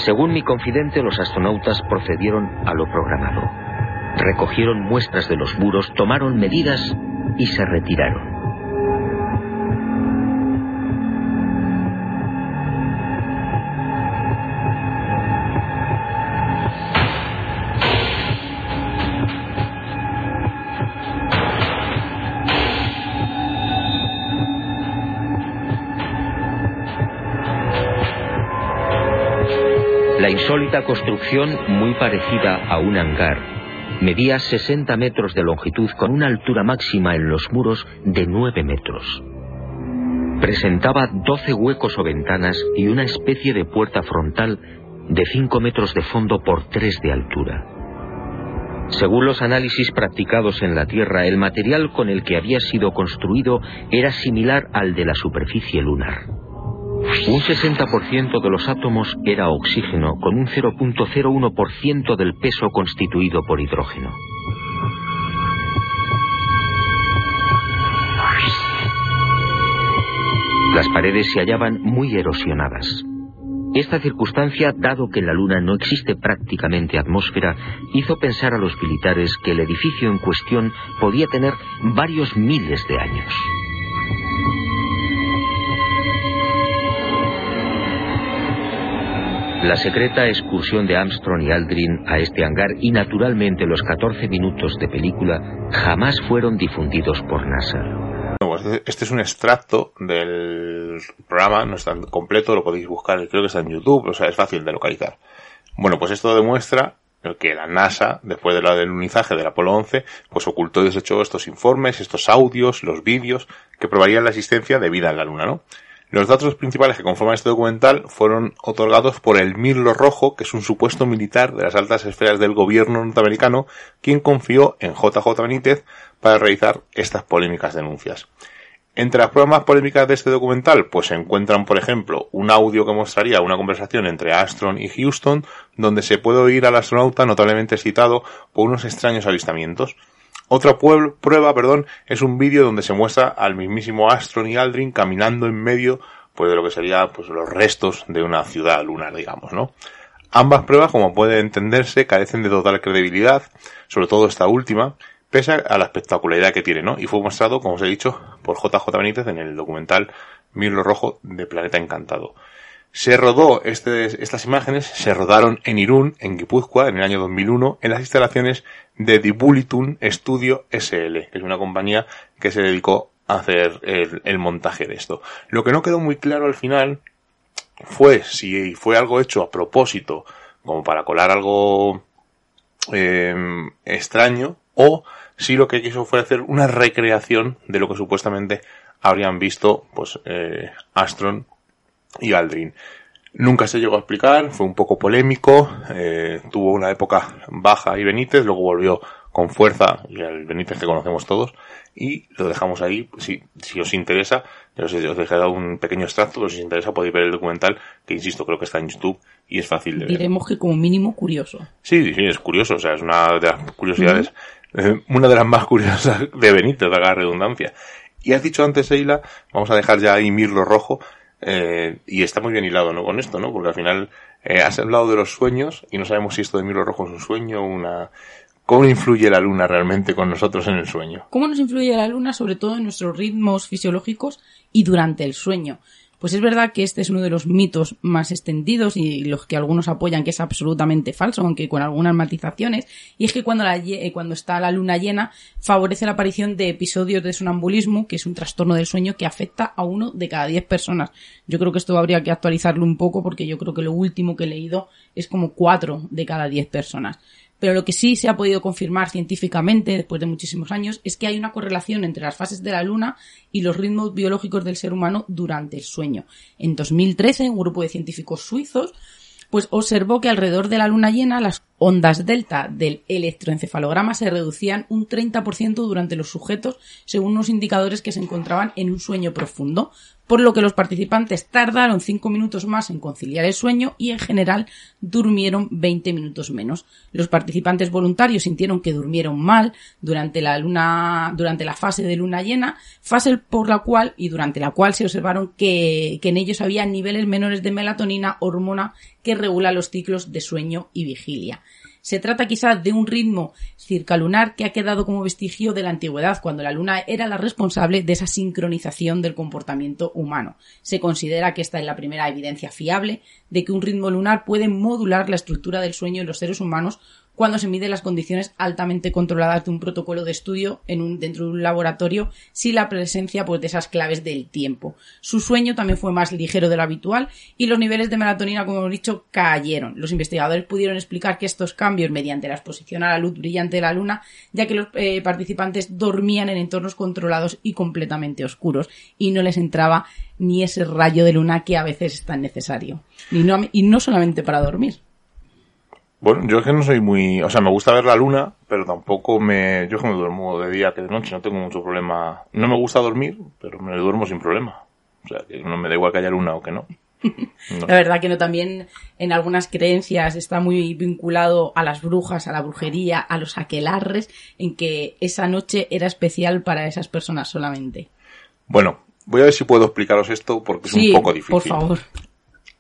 Según mi confidente, los astronautas procedieron a lo programado. Recogieron muestras de los muros, tomaron medidas y se retiraron. Insólita construcción, muy parecida a un hangar, medía 60 metros de longitud con una altura máxima en los muros de 9 metros. Presentaba 12 huecos o ventanas y una especie de puerta frontal de 5 metros de fondo por 3 de altura. Según los análisis practicados en la Tierra, el material con el que había sido construido era similar al de la superficie lunar. Un 60% de los átomos era oxígeno, con un 0.01% del peso constituido por hidrógeno. Las paredes se hallaban muy erosionadas. Esta circunstancia, dado que en la Luna no existe prácticamente atmósfera, hizo pensar a los militares que el edificio en cuestión podía tener varios miles de años. La secreta excursión de Armstrong y Aldrin a este hangar y naturalmente los 14 minutos de película jamás fueron difundidos por NASA. Pues este es un extracto del programa, no está completo, lo podéis buscar, creo que está en YouTube, o sea, es fácil de localizar. Bueno, pues esto demuestra que la NASA, después del alunizaje del Apolo 11, pues ocultó y desechó estos informes, estos audios, los vídeos que probarían la existencia de vida en la Luna, ¿no? Los datos principales que conforman este documental fueron otorgados por el Mirlo Rojo, que es un supuesto militar de las altas esferas del gobierno norteamericano, quien confió en JJ Benítez para realizar estas polémicas denuncias. Entre las pruebas más polémicas de este documental, pues se encuentran, por ejemplo, un audio que mostraría una conversación entre Armstrong y Houston, donde se puede oír al astronauta notablemente excitado por unos extraños avistamientos. Otra prueba, perdón, es un vídeo donde se muestra al mismísimo Armstrong y Aldrin caminando en medio, pues de lo que sería, pues los restos de una ciudad lunar, digamos, ¿no? Ambas pruebas, como puede entenderse, carecen de total credibilidad, sobre todo esta última, pese a la espectacularidad que tiene, ¿no? Y fue mostrado, como os he dicho, por JJ Benítez en el documental Mirlo Rojo de Planeta Encantado. Se rodó este- estas imágenes, se rodaron en Irún, en Guipúzcoa, en el año 2001, en las instalaciones de Dibulitun Studio SL, que es una compañía que se dedicó a hacer el, montaje de esto. Lo que no quedó muy claro al final fue si fue algo hecho a propósito, como para colar algo eh, extraño, o si lo que quiso fue hacer una recreación de lo que supuestamente habrían visto, pues, eh, Astron y Aldrin. Nunca se llegó a explicar, fue un poco polémico, eh, tuvo una época baja y Benítez, luego volvió con fuerza, y el Benítez que conocemos todos, y lo dejamos ahí, si, si os interesa, yo os, os he dejado un pequeño extracto, pero si os interesa podéis ver el documental, que insisto, creo que está en YouTube, y es fácil de ver. Diremos que como mínimo curioso. Sí, sí, es curioso, o sea, es una de las curiosidades, eh, una de las más curiosas de Benítez, de la redundancia. Y has dicho antes, Eila, vamos a dejar ya ahí Mirlo Rojo, eh, y está muy bien hilado, ¿no? Con esto, ¿no? Porque al final eh, has hablado de los sueños y no sabemos si esto de Mirlo Rojo es un sueño o una... ¿Cómo influye la luna realmente con nosotros en el sueño? ¿Cómo nos influye la luna, sobre todo en nuestros ritmos fisiológicos y durante el sueño? Pues es verdad que este es uno de los mitos más extendidos y los que algunos apoyan que es absolutamente falso, aunque con algunas matizaciones, y es que cuando, la cuando está la luna llena favorece la aparición de episodios de sonambulismo, que es un trastorno del sueño que afecta a uno de cada diez personas. Yo creo que esto habría que actualizarlo un poco porque yo creo que lo último que he leído es como cuatro de cada diez personas. Pero lo que sí se ha podido confirmar científicamente después de muchísimos años es que hay una correlación entre las fases de la luna y los ritmos biológicos del ser humano durante el sueño. En 2013, un grupo de científicos suizos pues observó que alrededor de la luna llena las ondas delta del electroencefalograma se reducían un 30% durante los sujetos según unos indicadores que se encontraban en un sueño profundo, por lo que los participantes tardaron 5 minutos más en conciliar el sueño y en general durmieron 20 minutos menos. Los participantes voluntarios sintieron que durmieron mal durante la luna, durante la fase de luna llena, fase por la cual y durante la cual se observaron que, que en ellos había niveles menores de melatonina, hormona que regula los ciclos de sueño y vigilia. Se trata quizás de un ritmo circalunar que ha quedado como vestigio de la antigüedad, cuando la luna era la responsable de esa sincronización del comportamiento humano. Se considera que esta es la primera evidencia fiable de que un ritmo lunar puede modular la estructura del sueño en los seres humanos cuando se miden las condiciones altamente controladas de un protocolo de estudio en un, dentro de un laboratorio sin la presencia pues, de esas claves del tiempo. Su sueño también fue más ligero de lo habitual y los niveles de melatonina, como hemos dicho, cayeron. Los investigadores pudieron explicar que estos cambios mediante la exposición a la luz brillante de la luna, ya que los eh, participantes dormían en entornos controlados y completamente oscuros y no les entraba ni ese rayo de luna que a veces es tan necesario. Y no, y no solamente para dormir. Bueno, yo es que no soy muy... O sea, me gusta ver la luna, pero tampoco me... Yo es que me duermo de día que de noche, no tengo mucho problema. No me gusta dormir, pero me duermo sin problema. O sea, que no me da igual que haya luna o que no. [laughs] No. La verdad que no, también en algunas creencias está muy vinculado a las brujas, a la brujería, a los aquelarres, en que esa noche era especial para esas personas solamente. Bueno, voy a ver si puedo explicaros esto porque es sí, un poco difícil. por favor.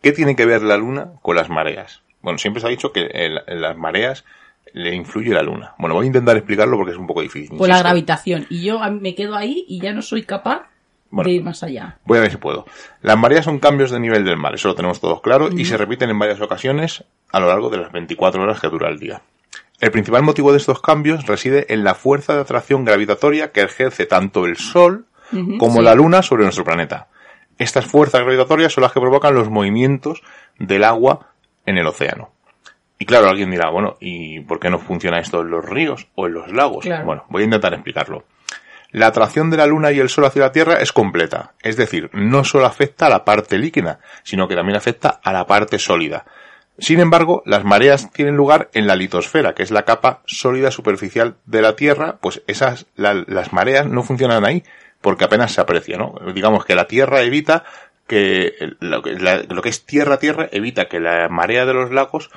¿Qué tiene que ver la luna con las mareas? Bueno, siempre se ha dicho que en en las mareas le influye la luna. Bueno, voy a intentar explicarlo porque es un poco difícil. Por la gravitación. Y yo me quedo ahí y ya no soy capaz Bueno. de ir más allá. Voy a ver si puedo. Las mareas son cambios de nivel del mar, eso lo tenemos todos claro, y se repiten en varias ocasiones a lo largo de las 24 horas que dura el día. El principal motivo de estos cambios reside en la fuerza de atracción gravitatoria que ejerce tanto el Sol como sí. la Luna sobre nuestro planeta. Estas fuerzas gravitatorias son las que provocan los movimientos del agua en el océano. Y claro, alguien dirá, bueno, ¿y por qué no funciona esto en los ríos o en los lagos? Claro. Bueno, voy a intentar explicarlo. La atracción de la Luna y el Sol hacia la Tierra es completa, es decir, no solo afecta a la parte líquida, sino que también afecta a la parte sólida. Sin embargo, las mareas tienen lugar en la litosfera, que es la capa sólida superficial de la Tierra, pues esas, la- las mareas no funcionan ahí, porque apenas se aprecia, ¿no? Digamos que la Tierra evita que, lo que, es tierra-tierra evita que la marea de los lagos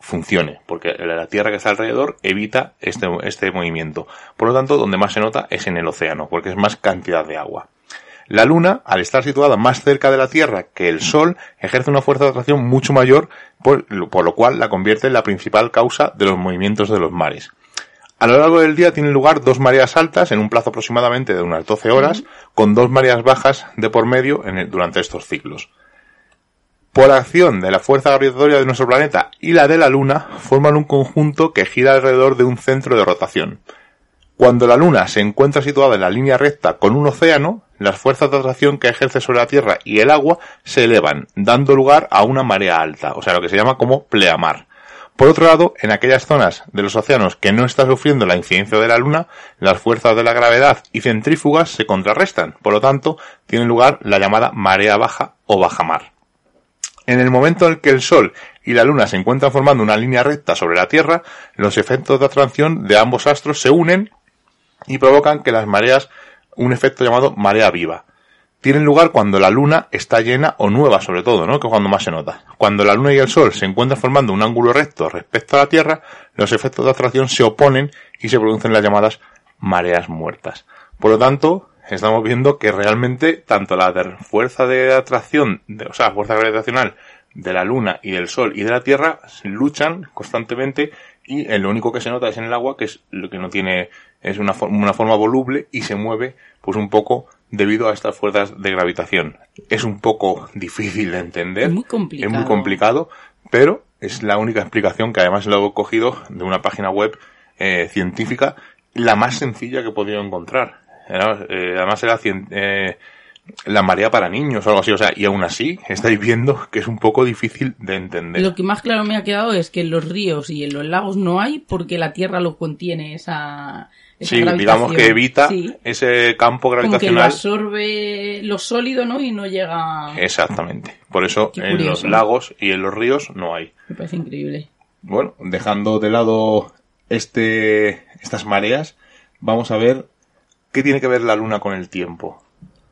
funcione, porque la tierra que está alrededor evita este, este movimiento. Por lo tanto, donde más se nota es en el océano, porque es más cantidad de agua. La Luna, al estar situada más cerca de la Tierra que el Sol, ejerce una fuerza de atracción mucho mayor, por lo cual la convierte en la principal causa de los movimientos de los mares. A lo largo del día tienen lugar dos mareas altas en un plazo aproximadamente de unas 12 horas, con dos mareas bajas de por medio en el- durante estos ciclos. Por acción de la fuerza gravitatoria de nuestro planeta y la de la Luna, forman un conjunto que gira alrededor de un centro de rotación. Cuando la Luna se encuentra situada en la línea recta con un océano, las fuerzas de atracción que ejerce sobre la Tierra y el agua se elevan, dando lugar a una marea alta, o sea, lo que se llama como pleamar. Por otro lado, en aquellas zonas de los océanos que no está sufriendo la incidencia de la Luna, las fuerzas de la gravedad y centrífugas se contrarrestan. Por lo tanto, tiene lugar la llamada marea baja o bajamar. En el momento en que el Sol y la Luna se encuentran formando una línea recta sobre la Tierra, los efectos de atracción de ambos astros se unen y provocan que las mareas, un efecto llamado marea viva. Tienen lugar cuando la luna está llena o nueva, sobre todo, ¿no? Que es cuando más se nota. Cuando la luna y el sol se encuentran formando un ángulo recto respecto a la Tierra, los efectos de atracción se oponen y se producen las llamadas mareas muertas. Por lo tanto, estamos viendo que realmente tanto la fuerza de atracción, o sea, fuerza gravitacional de la luna y del sol y de la Tierra luchan constantemente y lo único que se nota es en el agua, que es lo que no tiene, es una forma voluble y se mueve pues un poco debido a estas fuerzas de gravitación. Es un poco difícil de entender. Es muy complicado. Es muy complicado, pero es la única explicación que además lo he cogido de una página web eh, científica, la más sencilla que he podido encontrar. Era, eh, además era cien- eh, la marea para niños o algo así, o sea, y aún así estáis viendo que es un poco difícil de entender. Lo que más claro me ha quedado es que en los ríos y en los lagos no hay porque la Tierra lo contiene esa, esa Sí, digamos que evita Sí, ese campo como que lo gravitacional. absorbe lo sólido, ¿no? Y no llega... Exactamente. Por eso Qué en los lagos y en los ríos no hay. Me parece increíble. Bueno, dejando de lado este, estas mareas, vamos a ver qué tiene que ver la luna con el tiempo.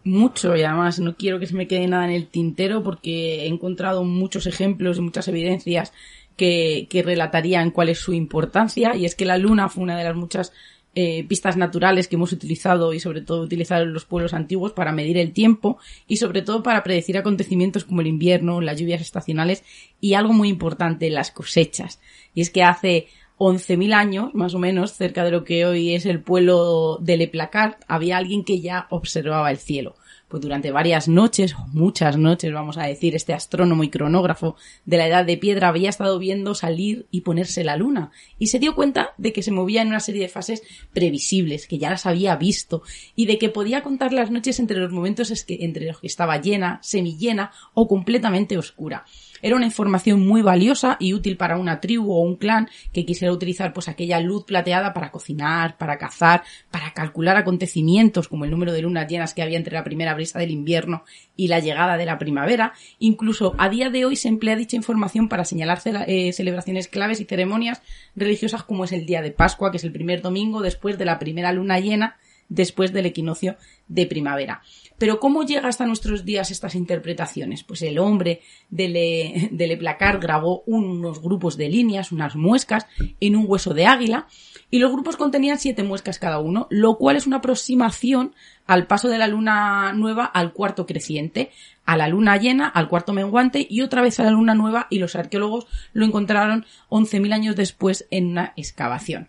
Mucho y además no quiero que se me quede nada en el tintero porque he encontrado muchos ejemplos y muchas evidencias que, que relatarían cuál es su importancia y es que la luna fue una de las muchas eh, pistas naturales que hemos utilizado y sobre todo utilizaron los pueblos antiguos para medir el tiempo y sobre todo para predecir acontecimientos como el invierno, las lluvias estacionales y algo muy importante, las cosechas. Y es que hace 11.000 años, más o menos, cerca de lo que hoy es el pueblo de Le Placard, había alguien que ya observaba el cielo. Pues durante varias noches, muchas noches, vamos a decir, este astrónomo y cronógrafo de la edad de piedra había estado viendo salir y ponerse la luna. Y se dio cuenta de que se movía en una serie de fases previsibles, que ya las había visto, y de que podía contar las noches entre los momentos entre los que estaba llena, semillena o completamente oscura. Era una información muy valiosa y útil para una tribu o un clan que quisiera utilizar pues aquella luz plateada para cocinar, para cazar, para calcular acontecimientos como el número de lunas llenas que había entre la primera brisa del invierno y la llegada de la primavera. Incluso a día de hoy se emplea dicha información para señalar eh, celebraciones claves y ceremonias religiosas como es el día de Pascua, que es el primer domingo después de la primera luna llena, después del equinoccio de primavera. Pero ¿cómo llega hasta nuestros días estas interpretaciones? Pues el hombre de Le, Placard grabó unos grupos de líneas, unas muescas, en un hueso de águila, y los grupos contenían siete muescas cada uno, lo cual es una aproximación al paso de la luna nueva al cuarto creciente, a la luna llena, al cuarto menguante y otra vez a la luna nueva y los arqueólogos lo encontraron 11.000 años después en una excavación.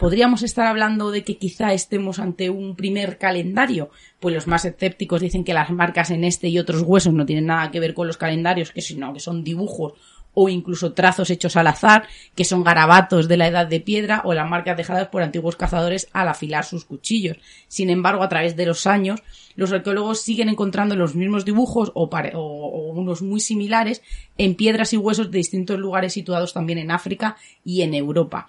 ¿Podríamos estar hablando de que quizá estemos ante un primer calendario? Pues los más escépticos dicen que las marcas en este y otros huesos no tienen nada que ver con los calendarios, que sino que son dibujos o incluso trazos hechos al azar, que son garabatos de la edad de piedra o las marcas dejadas por antiguos cazadores al afilar sus cuchillos. Sin embargo, a través de los años, los arqueólogos siguen encontrando los mismos dibujos o, o unos muy similares en piedras y huesos de distintos lugares situados también en África y en Europa.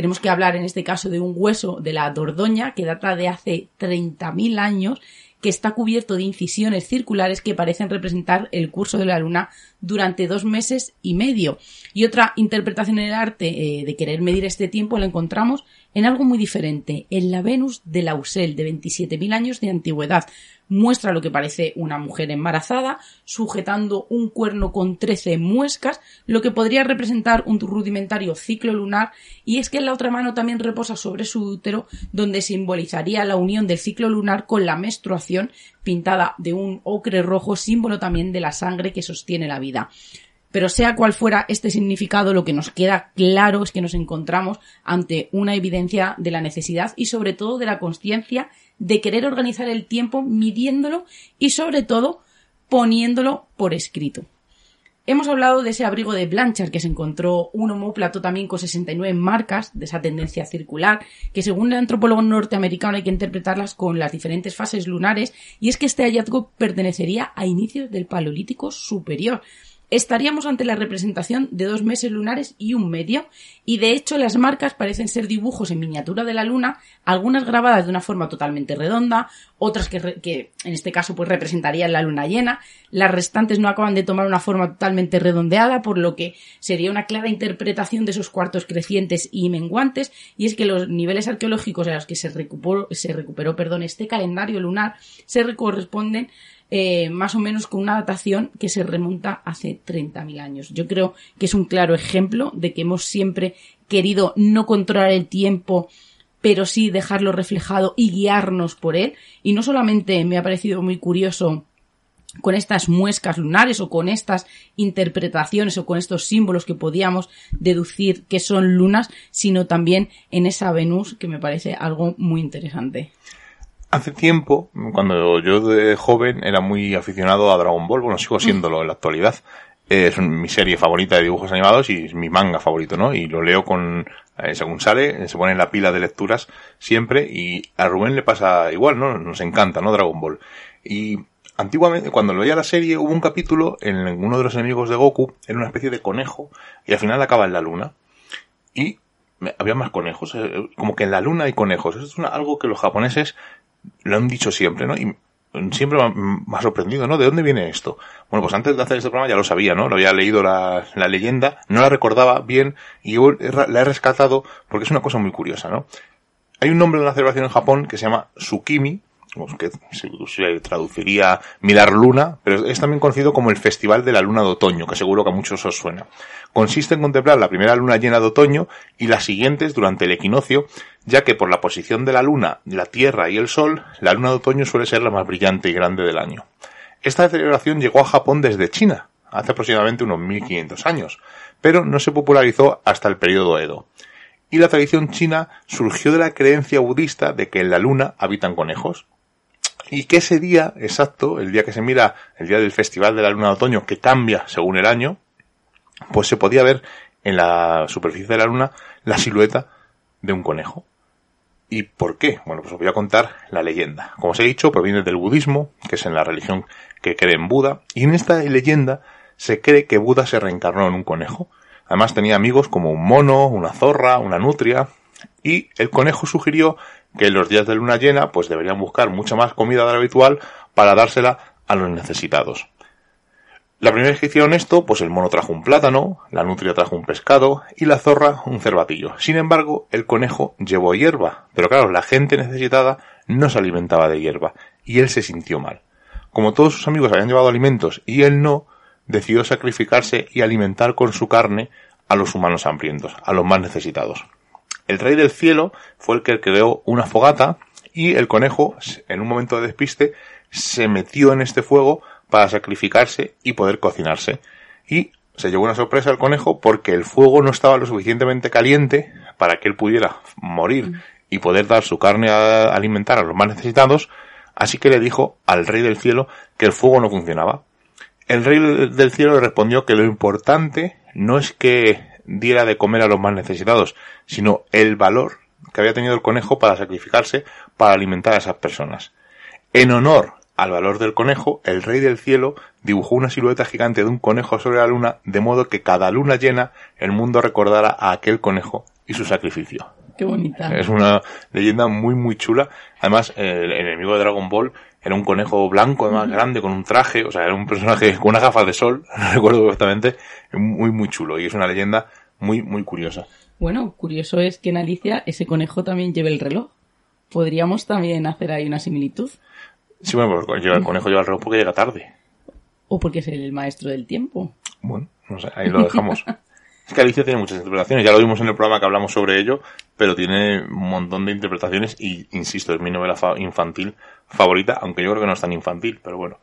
Tenemos que hablar en este caso de un hueso de la Dordoña que data de hace 30.000 años que está cubierto de incisiones circulares que parecen representar el curso de la luna durante dos meses y medio. Y otra interpretación en el arte eh, de querer medir este tiempo la encontramos en algo muy diferente, en la Venus de Lausel, de 27.000 años de antigüedad. Muestra lo que parece una mujer embarazada, sujetando un cuerno con 13 muescas, lo que podría representar un rudimentario ciclo lunar, y es que en la otra mano también reposa sobre su útero, donde simbolizaría la unión del ciclo lunar con la menstruación, pintada de un ocre rojo, símbolo también de la sangre que sostiene la vida. Pero sea cual fuera este significado, lo que nos queda claro es que nos encontramos ante una evidencia de la necesidad y sobre todo de la conciencia de querer organizar el tiempo midiéndolo y sobre todo poniéndolo por escrito. Hemos hablado de ese abrigo de Blanchard que se encontró un homóplato también con 69 marcas de esa tendencia circular, que según el antropólogo norteamericano hay que interpretarlas con las diferentes fases lunares, y es que este hallazgo pertenecería a inicios del Paleolítico Superior. Estaríamos ante la representación de dos meses lunares y un medio, y de hecho las marcas parecen ser dibujos en miniatura de la luna, algunas grabadas de una forma totalmente redonda, otras que, re- que en este caso pues representarían la luna llena, las restantes no acaban de tomar una forma totalmente redondeada, por lo que sería una clara interpretación de esos cuartos crecientes y menguantes, y es que los niveles arqueológicos a los que se recuperó, se recuperó perdón, este calendario lunar se re- corresponden eh, más o menos con una datación que se remonta hace 30.000 años. Yo creo que es un claro ejemplo de que hemos siempre querido no controlar el tiempo, pero sí dejarlo reflejado y guiarnos por él. Y no solamente me ha parecido muy curioso con estas muescas lunares o con estas interpretaciones o con estos símbolos que podíamos deducir que son lunas, sino también en esa Venus que me parece algo muy interesante. Hace tiempo, cuando yo de joven era muy aficionado a Dragon Ball, bueno, sigo siéndolo en la actualidad. Es mi serie favorita de dibujos animados y es mi manga favorito, ¿no? Y lo leo con, eh, según sale, se pone en la pila de lecturas siempre y a Rubén le pasa igual, ¿no? Nos encanta, ¿no? Dragon Ball. Y antiguamente, cuando lo veía la serie, hubo un capítulo en uno de los enemigos de Goku, era una especie de conejo y al final acaba en la luna. Y había más conejos, eh, como que en la luna hay conejos. Eso es una- algo que los japoneses lo han dicho siempre, ¿no? Y siempre me ha, sorprendido, ¿no? ¿De dónde viene esto? Bueno, pues antes de hacer este programa ya lo sabía, ¿no? Lo había leído la, la leyenda, no la recordaba bien y la he rescatado porque es una cosa muy curiosa, ¿no? Hay un nombre de una celebración en Japón que se llama Tsukimi, que se, traduciría mirar luna, pero es también conocido como el Festival de la Luna de Otoño, que seguro que a muchos os suena. Consiste en contemplar la primera luna llena de otoño y las siguientes durante el equinoccio, ya que por la posición de la luna, la tierra y el sol, la luna de otoño suele ser la más brillante y grande del año. Esta celebración llegó a Japón desde China, hace aproximadamente unos 1500 años, pero no se popularizó hasta el periodo Edo y la tradición china surgió de la creencia budista de que en la luna habitan conejos. Y que ese día exacto, el día que se mira, el día del festival de la luna de otoño, que cambia según el año, pues se podía ver en la superficie de la luna la silueta de un conejo. ¿Y por qué? Bueno, pues os voy a contar la leyenda. Como os he dicho, proviene del budismo, que es en la religión que cree en Buda, y en esta leyenda se cree que Buda se reencarnó en un conejo. Además tenía amigos como un mono, una zorra, una nutria, y el conejo sugirió que en los días de luna llena pues deberían buscar mucha más comida de la habitual para dársela a los necesitados. La primera vez que hicieron esto, pues el mono trajo un plátano, la nutria trajo un pescado y la zorra un cervatillo. Sin embargo, el conejo llevó hierba, pero claro, la gente necesitada no se alimentaba de hierba y él se sintió mal. Como todos sus amigos habían llevado alimentos y él no, decidió sacrificarse y alimentar con su carne a los humanos hambrientos, a los más necesitados. El rey del cielo fue el que creó una fogata y el conejo, en un momento de despiste, se metió en este fuego para sacrificarse y poder cocinarse. Y se llevó una sorpresa al conejo porque el fuego no estaba lo suficientemente caliente para que él pudiera morir y poder dar su carne a alimentar a los más necesitados, así que le dijo al rey del cielo que el fuego no funcionaba. El rey del cielo le respondió que lo importante no es que diera de comer a los más necesitados, sino el valor que había tenido el conejo para sacrificarse para alimentar a esas personas. En honor al valor del conejo, el rey del cielo dibujó una silueta gigante de un conejo sobre la luna, de modo que cada luna llena el mundo recordara a aquel conejo y su sacrificio. Qué bonita. Es una leyenda muy muy chula. Además, el enemigo de Dragon Ball era un conejo blanco, además grande, con un traje, o sea, era un personaje con unas gafas de sol, [laughs] no recuerdo exactamente, muy muy chulo y es una leyenda muy muy curiosa. Bueno, curioso es que en Alicia ese conejo también lleve el reloj. Podríamos también hacer ahí una similitud. Sí, bueno, pues lleva el conejo lleva el reloj porque llega tarde. O porque es el maestro del tiempo. Bueno, no sé, ahí lo dejamos. [laughs] es que Alicia tiene muchas interpretaciones, ya lo vimos en el programa que hablamos sobre ello, pero tiene un montón de interpretaciones y, insisto, es mi novela fa- infantil favorita, aunque yo creo que no es tan infantil, pero bueno.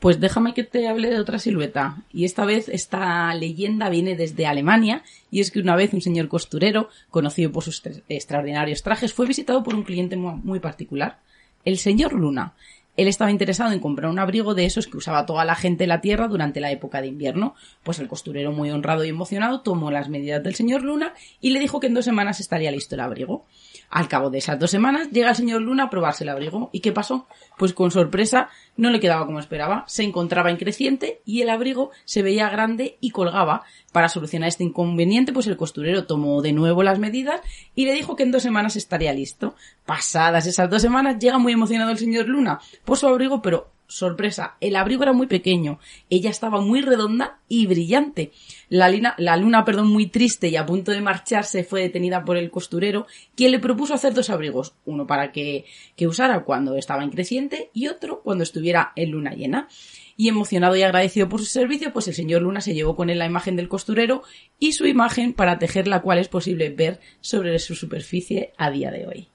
Pues déjame que te hable de otra silueta. Y esta vez esta leyenda viene desde Alemania y es que una vez un señor costurero, conocido por sus extraordinarios trajes, fue visitado por un cliente mu- muy particular, el señor Luna. Él estaba interesado en comprar un abrigo de esos que usaba toda la gente de la Tierra durante la época de invierno. Pues el costurero, muy honrado y emocionado, tomó las medidas del señor Luna y le dijo que en dos semanas estaría listo el abrigo. Al cabo de esas dos semanas llega el señor Luna a probarse el abrigo. ¿Y qué pasó? Pues con sorpresa no le quedaba como esperaba. Se encontraba en creciente y el abrigo se veía grande y colgaba. Para solucionar este inconveniente, pues el costurero tomó de nuevo las medidas y le dijo que en dos semanas estaría listo. Pasadas esas dos semanas llega muy emocionado el señor Luna por su abrigo, pero sorpresa, el abrigo era muy pequeño, ella estaba muy redonda y brillante. La, luna, perdón, muy triste y a punto de marcharse fue detenida por el costurero, quien le propuso hacer dos abrigos, uno para que, que usara cuando estaba en creciente y otro cuando estuviera en luna llena. Y emocionado y agradecido por su servicio, pues el señor Luna se llevó con él la imagen del costurero y su imagen para tejer la cual es posible ver sobre su superficie a día de hoy.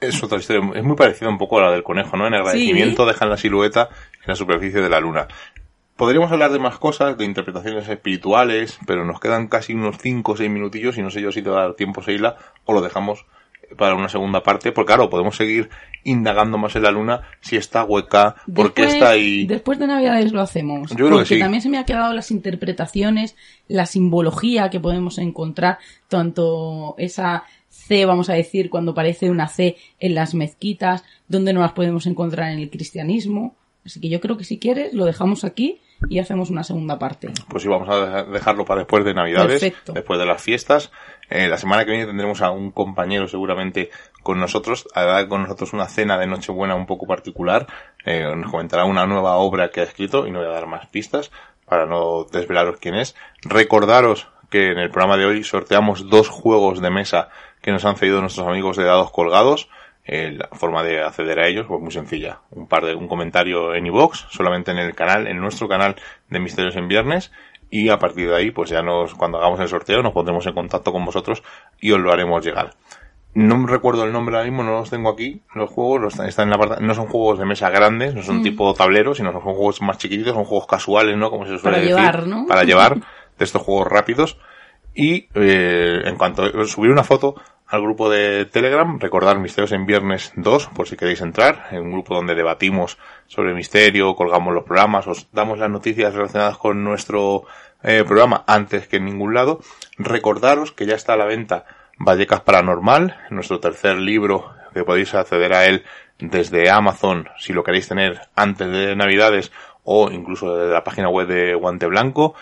Es otra historia, es muy parecida un poco a la del conejo, ¿no? En agradecimiento dejan la silueta en la superficie de la luna. Podríamos hablar de más cosas, de interpretaciones espirituales, pero nos quedan casi unos 5 o 6 minutillos y no sé yo si te va a dar tiempo, Seila, o lo dejamos para una segunda parte, porque claro, podemos seguir indagando más en la luna, si está hueca, por qué está ahí. Después de Navidades lo hacemos. Yo creo que porque sí. también se me ha quedado las interpretaciones, la simbología que podemos encontrar, tanto esa C, vamos a decir, cuando aparece una C en las mezquitas, donde no las podemos encontrar en el cristianismo. Así que yo creo que si quieres lo dejamos aquí y hacemos una segunda parte. Pues sí, vamos a deja- dejarlo para después de Navidades, Perfecto. después de las fiestas. Eh, la semana que viene tendremos a un compañero seguramente con nosotros, hará con nosotros una cena de Nochebuena un poco particular. Eh, nos comentará una nueva obra que ha escrito y no voy a dar más pistas para no desvelaros quién es. Recordaros que en el programa de hoy sorteamos dos juegos de mesa que nos han cedido nuestros amigos de Dados Colgados. Eh, la forma de acceder a ellos pues muy sencilla. Un par de, un comentario en iVoox, solamente en el canal, en nuestro canal de Misterios en Viernes. Y a partir de ahí, pues ya nos, cuando hagamos el sorteo, nos pondremos en contacto con vosotros y os lo haremos llegar. No recuerdo el nombre ahora mismo, no los tengo aquí. Los juegos los- están en la parte, no son juegos de mesa grandes, no son tipo tableros, sino son juegos más chiquititos, son juegos casuales, ¿no? Como se suele Para decir. llevar, ¿no? Para llevar, [laughs] de estos juegos rápidos. Y eh, en cuanto subir una foto al grupo de Telegram, recordar Misterios en Viernes 2, por si queréis entrar, en un grupo donde debatimos sobre misterio, colgamos los programas, os damos las noticias relacionadas con nuestro eh, programa antes que en ningún lado. Recordaros que ya está a la venta Vallecas Paranormal, nuestro tercer libro, que podéis acceder a él desde Amazon si lo queréis tener antes de Navidades o incluso de la página web de Guante Blanco.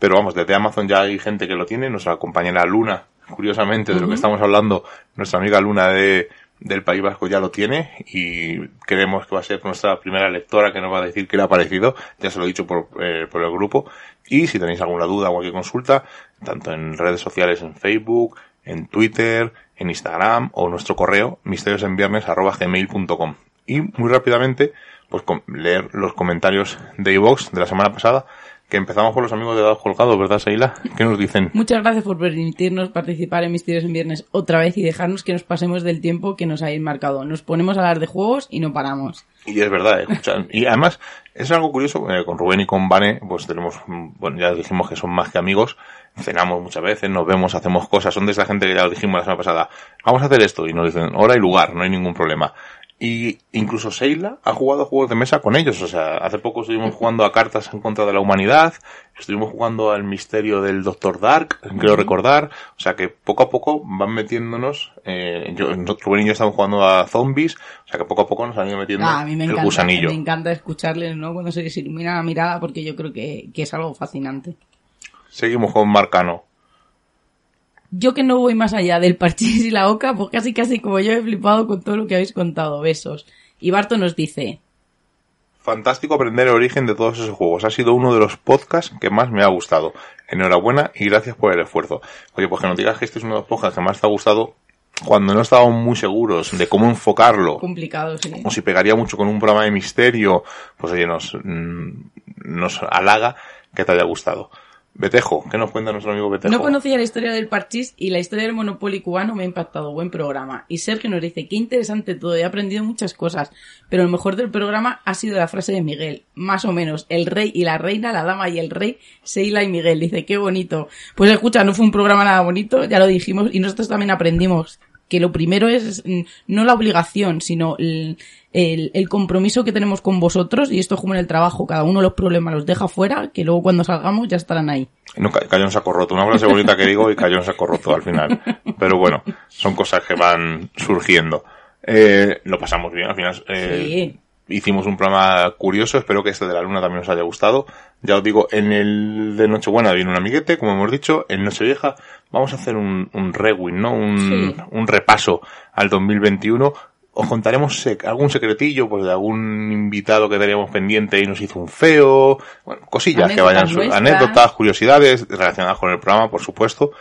Pero vamos, desde Amazon ya hay gente que lo tiene. Nuestra compañera Luna, curiosamente, de lo que estamos hablando, nuestra amiga Luna de, del País Vasco ya lo tiene y creemos que va a ser nuestra primera lectora que nos va a decir qué le ha parecido. Ya se lo he dicho por, eh, por el grupo. Y si tenéis alguna duda o cualquier consulta, tanto en redes sociales, en Facebook, en Twitter, en Instagram o nuestro correo misteriosenviernes.gmail.com. Y muy rápidamente, pues leer los comentarios de iVox de la semana pasada, que empezamos por los amigos de Dados Colgados, ¿verdad, Seila? ¿Qué nos dicen? Muchas gracias por permitirnos participar en Misterios en Viernes otra vez y dejarnos que nos pasemos del tiempo que nos habéis marcado. Nos ponemos a hablar de juegos y no paramos. Y es verdad, escucha, y además es algo curioso, eh, con Rubén y con Vane, pues tenemos, bueno, ya dijimos que son más que amigos, cenamos muchas veces, nos vemos, hacemos cosas, son de esa gente que ya lo dijimos la semana pasada, vamos a hacer esto, y nos dicen hora y lugar, no hay ningún problema. Y incluso Seila ha jugado juegos de mesa con ellos, o sea, hace poco estuvimos jugando a cartas en contra de la humanidad, estuvimos jugando al misterio del Doctor Dark, creo recordar, o sea que poco a poco van metiéndonos, eh, yo, nosotros, Rubén y yo estamos jugando a zombies, o sea que poco a poco nos han ido metiendo Ah, a mí me el encanta, gusanillo. me encanta escucharles, ¿no? Cuando se les ilumina la mirada porque yo creo que, que es algo fascinante. Seguimos con Marcano. Yo que no voy más allá del parchís y la oca, pues casi casi como yo he flipado con todo lo que habéis contado. Besos. Y Barto nos dice, Fantástico aprender el origen de todos esos juegos. Ha sido uno de los podcasts que más me ha gustado. Enhorabuena y gracias por el esfuerzo. Oye, pues que nos digas que este es uno de los podcasts que más te ha gustado cuando no estábamos muy seguros de cómo enfocarlo. complicado, sí. O si pegaría mucho con un programa de misterio, pues oye, nos, mm, nos halaga que te haya gustado. Betejo, ¿qué nos cuenta nuestro amigo Betejo? No conocía la historia del parchís y la historia del Monopoly cubano me ha impactado. Buen programa. Y Sergio nos dice, qué interesante todo, he aprendido muchas cosas. Pero lo mejor del programa ha sido la frase de Miguel. Más o menos, el rey y la reina, la dama y el rey, Seila y Miguel. Dice, qué bonito. Pues escucha, no fue un programa nada bonito, ya lo dijimos, y nosotros también aprendimos que lo primero es mm, no la obligación, sino el, el, el compromiso que tenemos con vosotros, y esto es como en el trabajo, cada uno los problemas los deja fuera, que luego cuando salgamos ya estarán ahí. No, ca- cayó en saco roto. Una frase bonita que digo y cayó en saco roto al final. Pero bueno, son cosas que van surgiendo. Eh, lo pasamos bien al final. eh, Sí. Hicimos un programa curioso, espero que este de la luna también os haya gustado. Ya os digo, en el de Nochebuena viene un amiguete, como hemos dicho. En Nochevieja vamos a hacer un, un rewind, ¿no? Un, Sí. un repaso al 2021. Os contaremos sec- algún secretillo, pues de algún invitado que teníamos pendiente y nos hizo un feo. Bueno, cosillas que Anécdotas vayan, su- anécdotas, curiosidades relacionadas con el programa, por supuesto.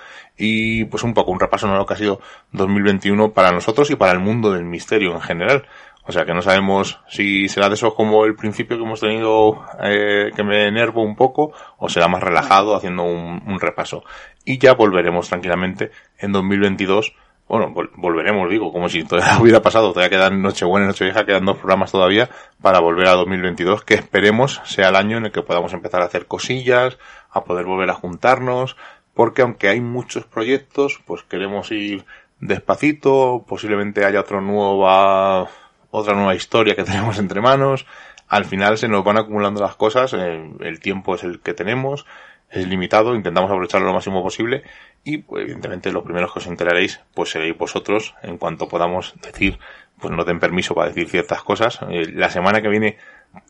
Y pues un poco un repaso de lo que ha sido 2021 para nosotros y para el mundo del misterio en general. O sea que no sabemos si será de esos como el principio que hemos tenido eh, que me enervo un poco o será más relajado haciendo un, un repaso. Y ya volveremos tranquilamente en 2022. Bueno, vol- volveremos, digo, como si todavía [laughs] hubiera pasado. Todavía quedan Nochebuena y Nochevieja, quedan dos programas todavía para volver a 2022, que esperemos sea el año en el que podamos empezar a hacer cosillas, a poder volver a juntarnos, porque aunque hay muchos proyectos, pues queremos ir despacito, posiblemente haya otra nueva, otra nueva historia que [laughs] tenemos entre manos. Al final se nos van acumulando las cosas, eh, el tiempo es el que tenemos, es limitado, intentamos aprovecharlo lo máximo posible y pues, evidentemente los primeros que os enteraréis pues seréis vosotros en cuanto podamos decir, pues nos den permiso para decir ciertas cosas. Eh, la semana que viene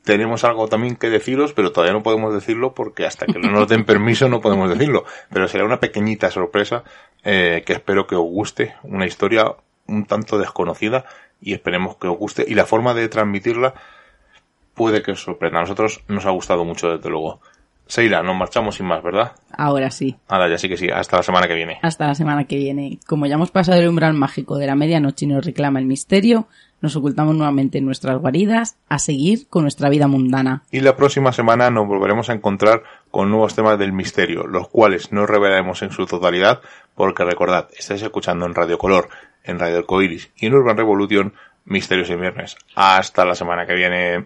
tenemos algo también que deciros, pero todavía no podemos decirlo porque hasta que no nos den permiso no podemos decirlo. Pero será una pequeñita sorpresa eh, que espero que os guste, una historia un tanto desconocida y esperemos que os guste y la forma de transmitirla puede que os sorprenda. A nosotros nos ha gustado mucho desde luego. Seila, nos marchamos sin más, ¿verdad? Ahora sí. Ahora ya sí que sí, hasta la semana que viene. Hasta la semana que viene. Como ya hemos pasado el umbral mágico de la medianoche y nos reclama el misterio, nos ocultamos nuevamente en nuestras guaridas a seguir con nuestra vida mundana. Y la próxima semana nos volveremos a encontrar con nuevos temas del misterio, los cuales no revelaremos en su totalidad, porque recordad, estáis escuchando en Radio Color, en Radio Arcoiris y en Urban Revolution Misterios y Viernes. Hasta la semana que viene.